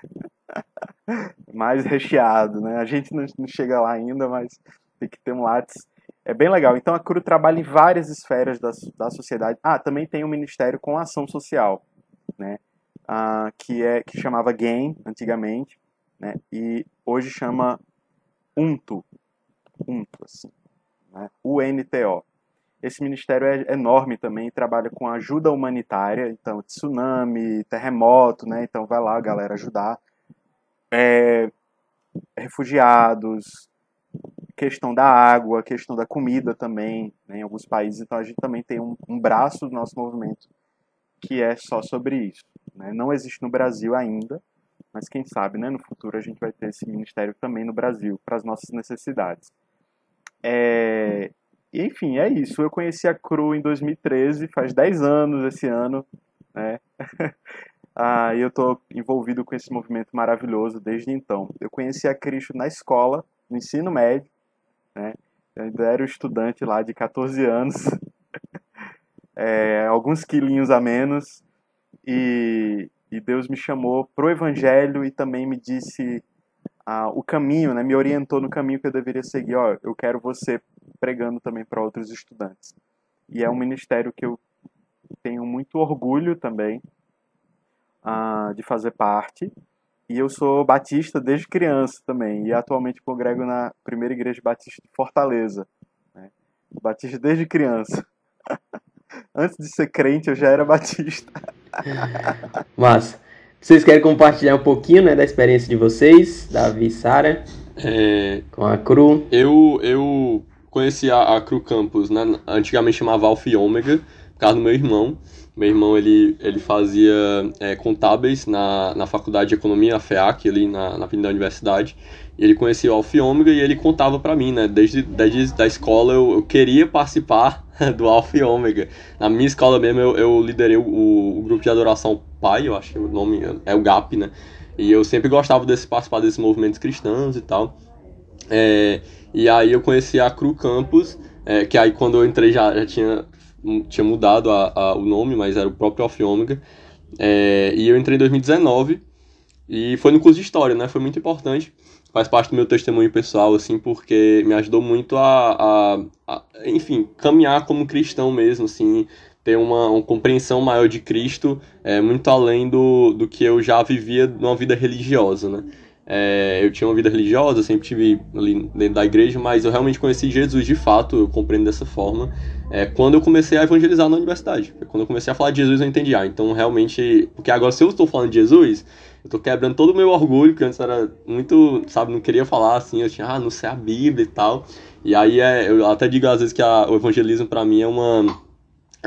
S4: mais recheado, né? A gente não, não chega lá ainda, mas tem que ter um Lattes. É bem legal. Então a CRU trabalha em várias esferas da, da sociedade. Ah, também tem um ministério com ação social, né? Ah, que é que chamava GAIN antigamente, né? E hoje chama UNTO, UNTO, assim, né? UNTO. Esse ministério é enorme também, trabalha com ajuda humanitária, então tsunami, terremoto, né? Então vai lá, galera, ajudar. É, refugiados, questão da água, questão da comida também, né, em alguns países. Então a gente também tem um, um braço do nosso movimento que é só sobre isso. Né? Não existe no Brasil ainda, mas quem sabe, né, no futuro a gente vai ter esse ministério também no Brasil para as nossas necessidades. É, enfim, é isso. Eu conheci a Cru em 2013, faz 10 anos esse ano, né? ah, e eu estou envolvido com esse movimento maravilhoso desde então. Eu conheci a Cristo na escola, no ensino médio, né? Eu ainda era um estudante lá de 14 anos, é, alguns quilinhos a menos, e, e Deus me chamou pro Evangelho e também me disse ah, o caminho, né? Me orientou no caminho que eu deveria seguir. Ó, eu quero você pregando também para outros estudantes. E é um ministério que eu tenho muito orgulho também uh, de fazer parte. E eu sou batista desde criança também. E atualmente congrego na primeira igreja batista de Fortaleza. Né? Batista desde criança. Antes de ser crente, eu já era batista.
S1: Mas, vocês querem compartilhar um pouquinho né, da experiência de vocês, Davi e Sara,
S3: É,
S1: com a Cru?
S3: eu, eu conheci a, a Cru Campus, né? Antigamente chamava Alpha e Ômega, por causa do meu irmão. Meu irmão, ele, ele fazia é, contábeis na, na faculdade de economia, na FEAC, ali na, na da universidade. E ele conhecia o Alfa e Ômega e ele contava para mim, né? Desde, desde da escola eu, eu queria participar do Alfa e Ômega. Na minha escola mesmo eu, eu liderei o, o, grupo de adoração Pai, eu acho que o nome é o GAP, né? E eu sempre gostava de participar desses movimentos cristãos e tal. É, e aí eu conheci a Cru Campus, é, que aí quando eu entrei já, já tinha tinha mudado a, a, o nome, mas era o próprio Alpha Omega. É, e eu entrei em 2019 e foi no curso de História, né? Foi muito importante. Faz parte do meu testemunho pessoal, assim, porque me ajudou muito a, a, a enfim, caminhar como cristão mesmo, assim, ter uma, uma compreensão maior de Cristo, é, muito além do, do que eu já vivia numa vida religiosa, né? É, eu tinha uma vida religiosa, sempre tive ali dentro da igreja, mas eu realmente conheci Jesus de fato, eu compreendo dessa forma, é, quando eu comecei a evangelizar na universidade. Quando eu comecei a falar de Jesus, eu entendi, ah, então realmente. Porque agora, se eu estou falando de Jesus, eu estou quebrando todo o meu orgulho, que antes era muito, sabe, não queria falar assim, eu tinha, ah, não sei a Bíblia e tal. E aí é, eu até digo às vezes que a, o evangelismo para mim é uma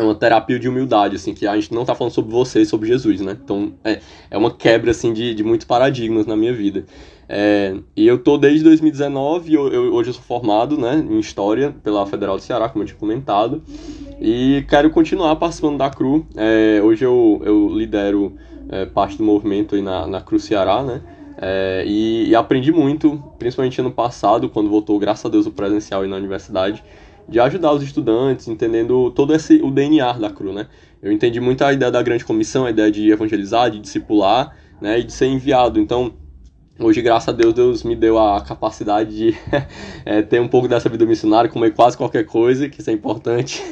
S3: é uma terapia de humildade, assim, que a gente não tá falando sobre você, sobre Jesus, né? Então, é, é uma quebra, assim, de, de muitos paradigmas na minha vida. É, e eu tô desde 2019, eu, eu, hoje eu sou formado, né, em História pela Federal do Ceará, como eu tinha comentado, e quero continuar participando da CRU. É, hoje eu, eu lidero é, parte do movimento aí na, na CRU Ceará, né? É, e, e, aprendi muito, principalmente ano passado, quando voltou, graças a Deus, o presencial aí na universidade de ajudar os estudantes, entendendo todo esse o DNA da CRU, né? Eu entendi muito a ideia da grande comissão, a ideia de evangelizar, de discipular, né, e de ser enviado. Então, hoje, graças a Deus, Deus me deu a capacidade de é, ter um pouco dessa vida missionária, comer quase qualquer coisa, que isso é importante,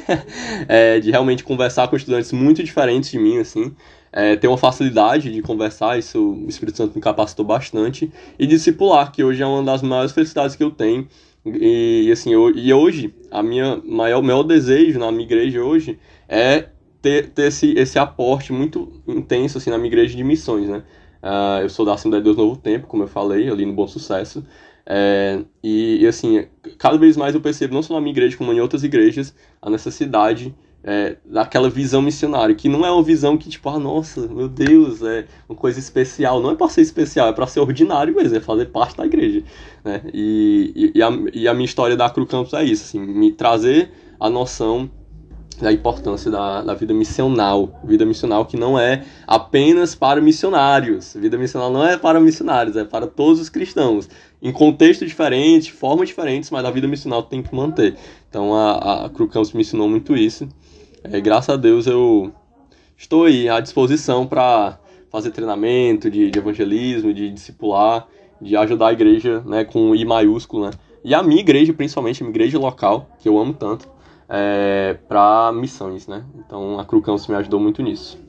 S3: é, de realmente conversar com estudantes muito diferentes de mim, assim, é, ter uma facilidade de conversar, isso o Espírito Santo me capacitou bastante, e discipular, que hoje é uma das maiores felicidades que eu tenho, e, assim, eu, e hoje, a minha maior, maior desejo na minha igreja hoje é ter, ter esse, esse aporte muito intenso assim, na minha igreja de missões, né? Uh, eu sou da Assembleia de Deus Novo Tempo, como eu falei, ali no Bom Sucesso. É, e, e, assim, cada vez mais eu percebo, não só na minha igreja, como em outras igrejas, a necessidade é, daquela visão missionária, que não é uma visão que, tipo, ah, nossa, meu Deus, é uma coisa especial. Não é para ser especial, é para ser ordinário mesmo, é fazer parte da igreja. Né? E, e, a, e a minha história da Cru Campus é isso, assim, me trazer a noção da importância da, da vida missional. Vida missional que não é apenas para missionários. Vida missional não é para missionários, é para todos os cristãos. Em contexto diferente, formas diferentes, mas a vida missional tem que manter. Então a, a Cru Campus me ensinou muito isso. É, graças a Deus eu estou aí à disposição para fazer treinamento de, de, evangelismo, de discipular, de ajudar a igreja né, com I maiúsculo, né? E a minha igreja, principalmente, a minha igreja local, que eu amo tanto, é, para missões, né? Então a Crucãos me ajudou muito nisso.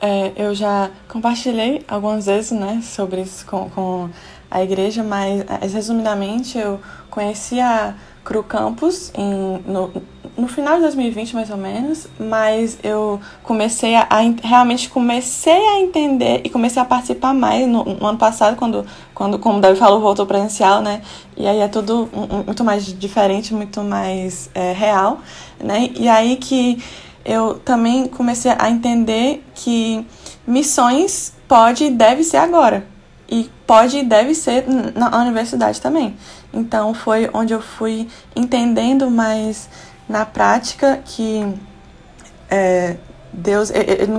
S2: É, eu já compartilhei algumas vezes, né, sobre isso com, com a igreja, mas resumidamente eu conheci a Cru Campus em, no, no final de 2020, mais ou menos, mas eu comecei a, a, realmente comecei a entender e comecei a participar mais no, no, ano passado, quando, quando, como o Davi falou, voltou presencial, né? E aí é tudo muito mais diferente, muito mais é, real, né? E aí que eu também comecei a entender que missões pode e deve ser agora. E pode e deve ser na universidade também. Então foi onde eu fui entendendo mais na prática que é, Deus ele, ele,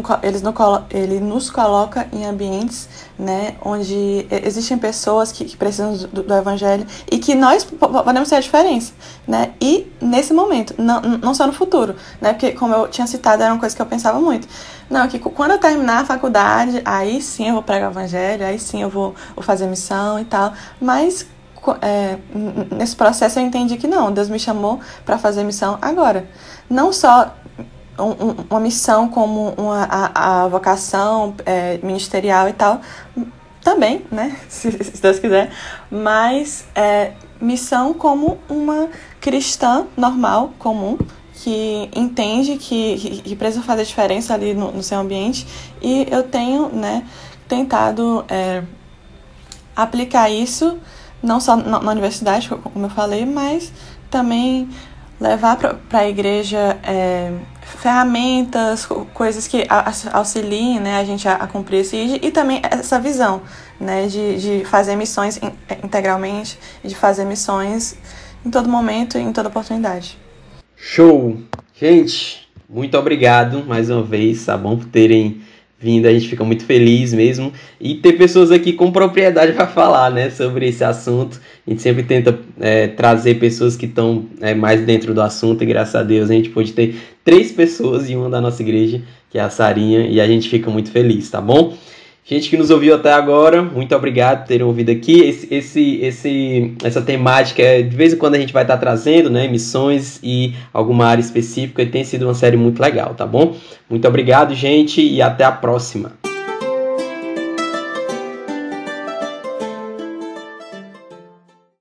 S2: ele nos coloca em ambientes né, onde existem pessoas que, que precisam do, do, evangelho e que nós podemos ser a diferença, né? E nesse momento, não, não só no futuro, né? Porque como eu tinha citado, era uma coisa que eu pensava muito. Não, que quando eu terminar a faculdade, aí sim eu vou pregar o evangelho, aí sim eu vou, vou fazer missão e tal. Mas é, nesse processo eu entendi que não, Deus me chamou para fazer missão agora. Não só um, uma missão como uma, a, a vocação é, ministerial e tal, também, né? Se, se Deus quiser, mas é, missão como uma cristã normal, comum, que entende que, que precisa fazer diferença ali no, no seu ambiente e eu tenho, né, tentado é, aplicar isso não só na, na, universidade, como eu falei, mas também levar para a igreja é, ferramentas, coisas que auxiliem né, a gente a, a cumprir esse ID e também essa visão né, de, de fazer missões integralmente, de fazer missões em todo momento e em toda oportunidade.
S1: Show! Gente, muito obrigado mais uma vez, tá bom, por terem vindo, a gente fica muito feliz mesmo. E ter pessoas aqui com propriedade para falar né, sobre esse assunto. A gente sempre tenta é, trazer pessoas que estão é, mais dentro do assunto, e graças a Deus a gente pode ter três pessoas e uma da nossa igreja, que é a Sarinha, e a gente fica muito feliz, tá bom? Gente que nos ouviu até agora, muito obrigado por terem ouvido aqui. Esse, esse, esse, essa temática, é, de vez em quando a gente vai estar trazendo, né, missões e alguma área específica, e tem sido uma série muito legal, tá bom? Muito obrigado, gente, e até a próxima.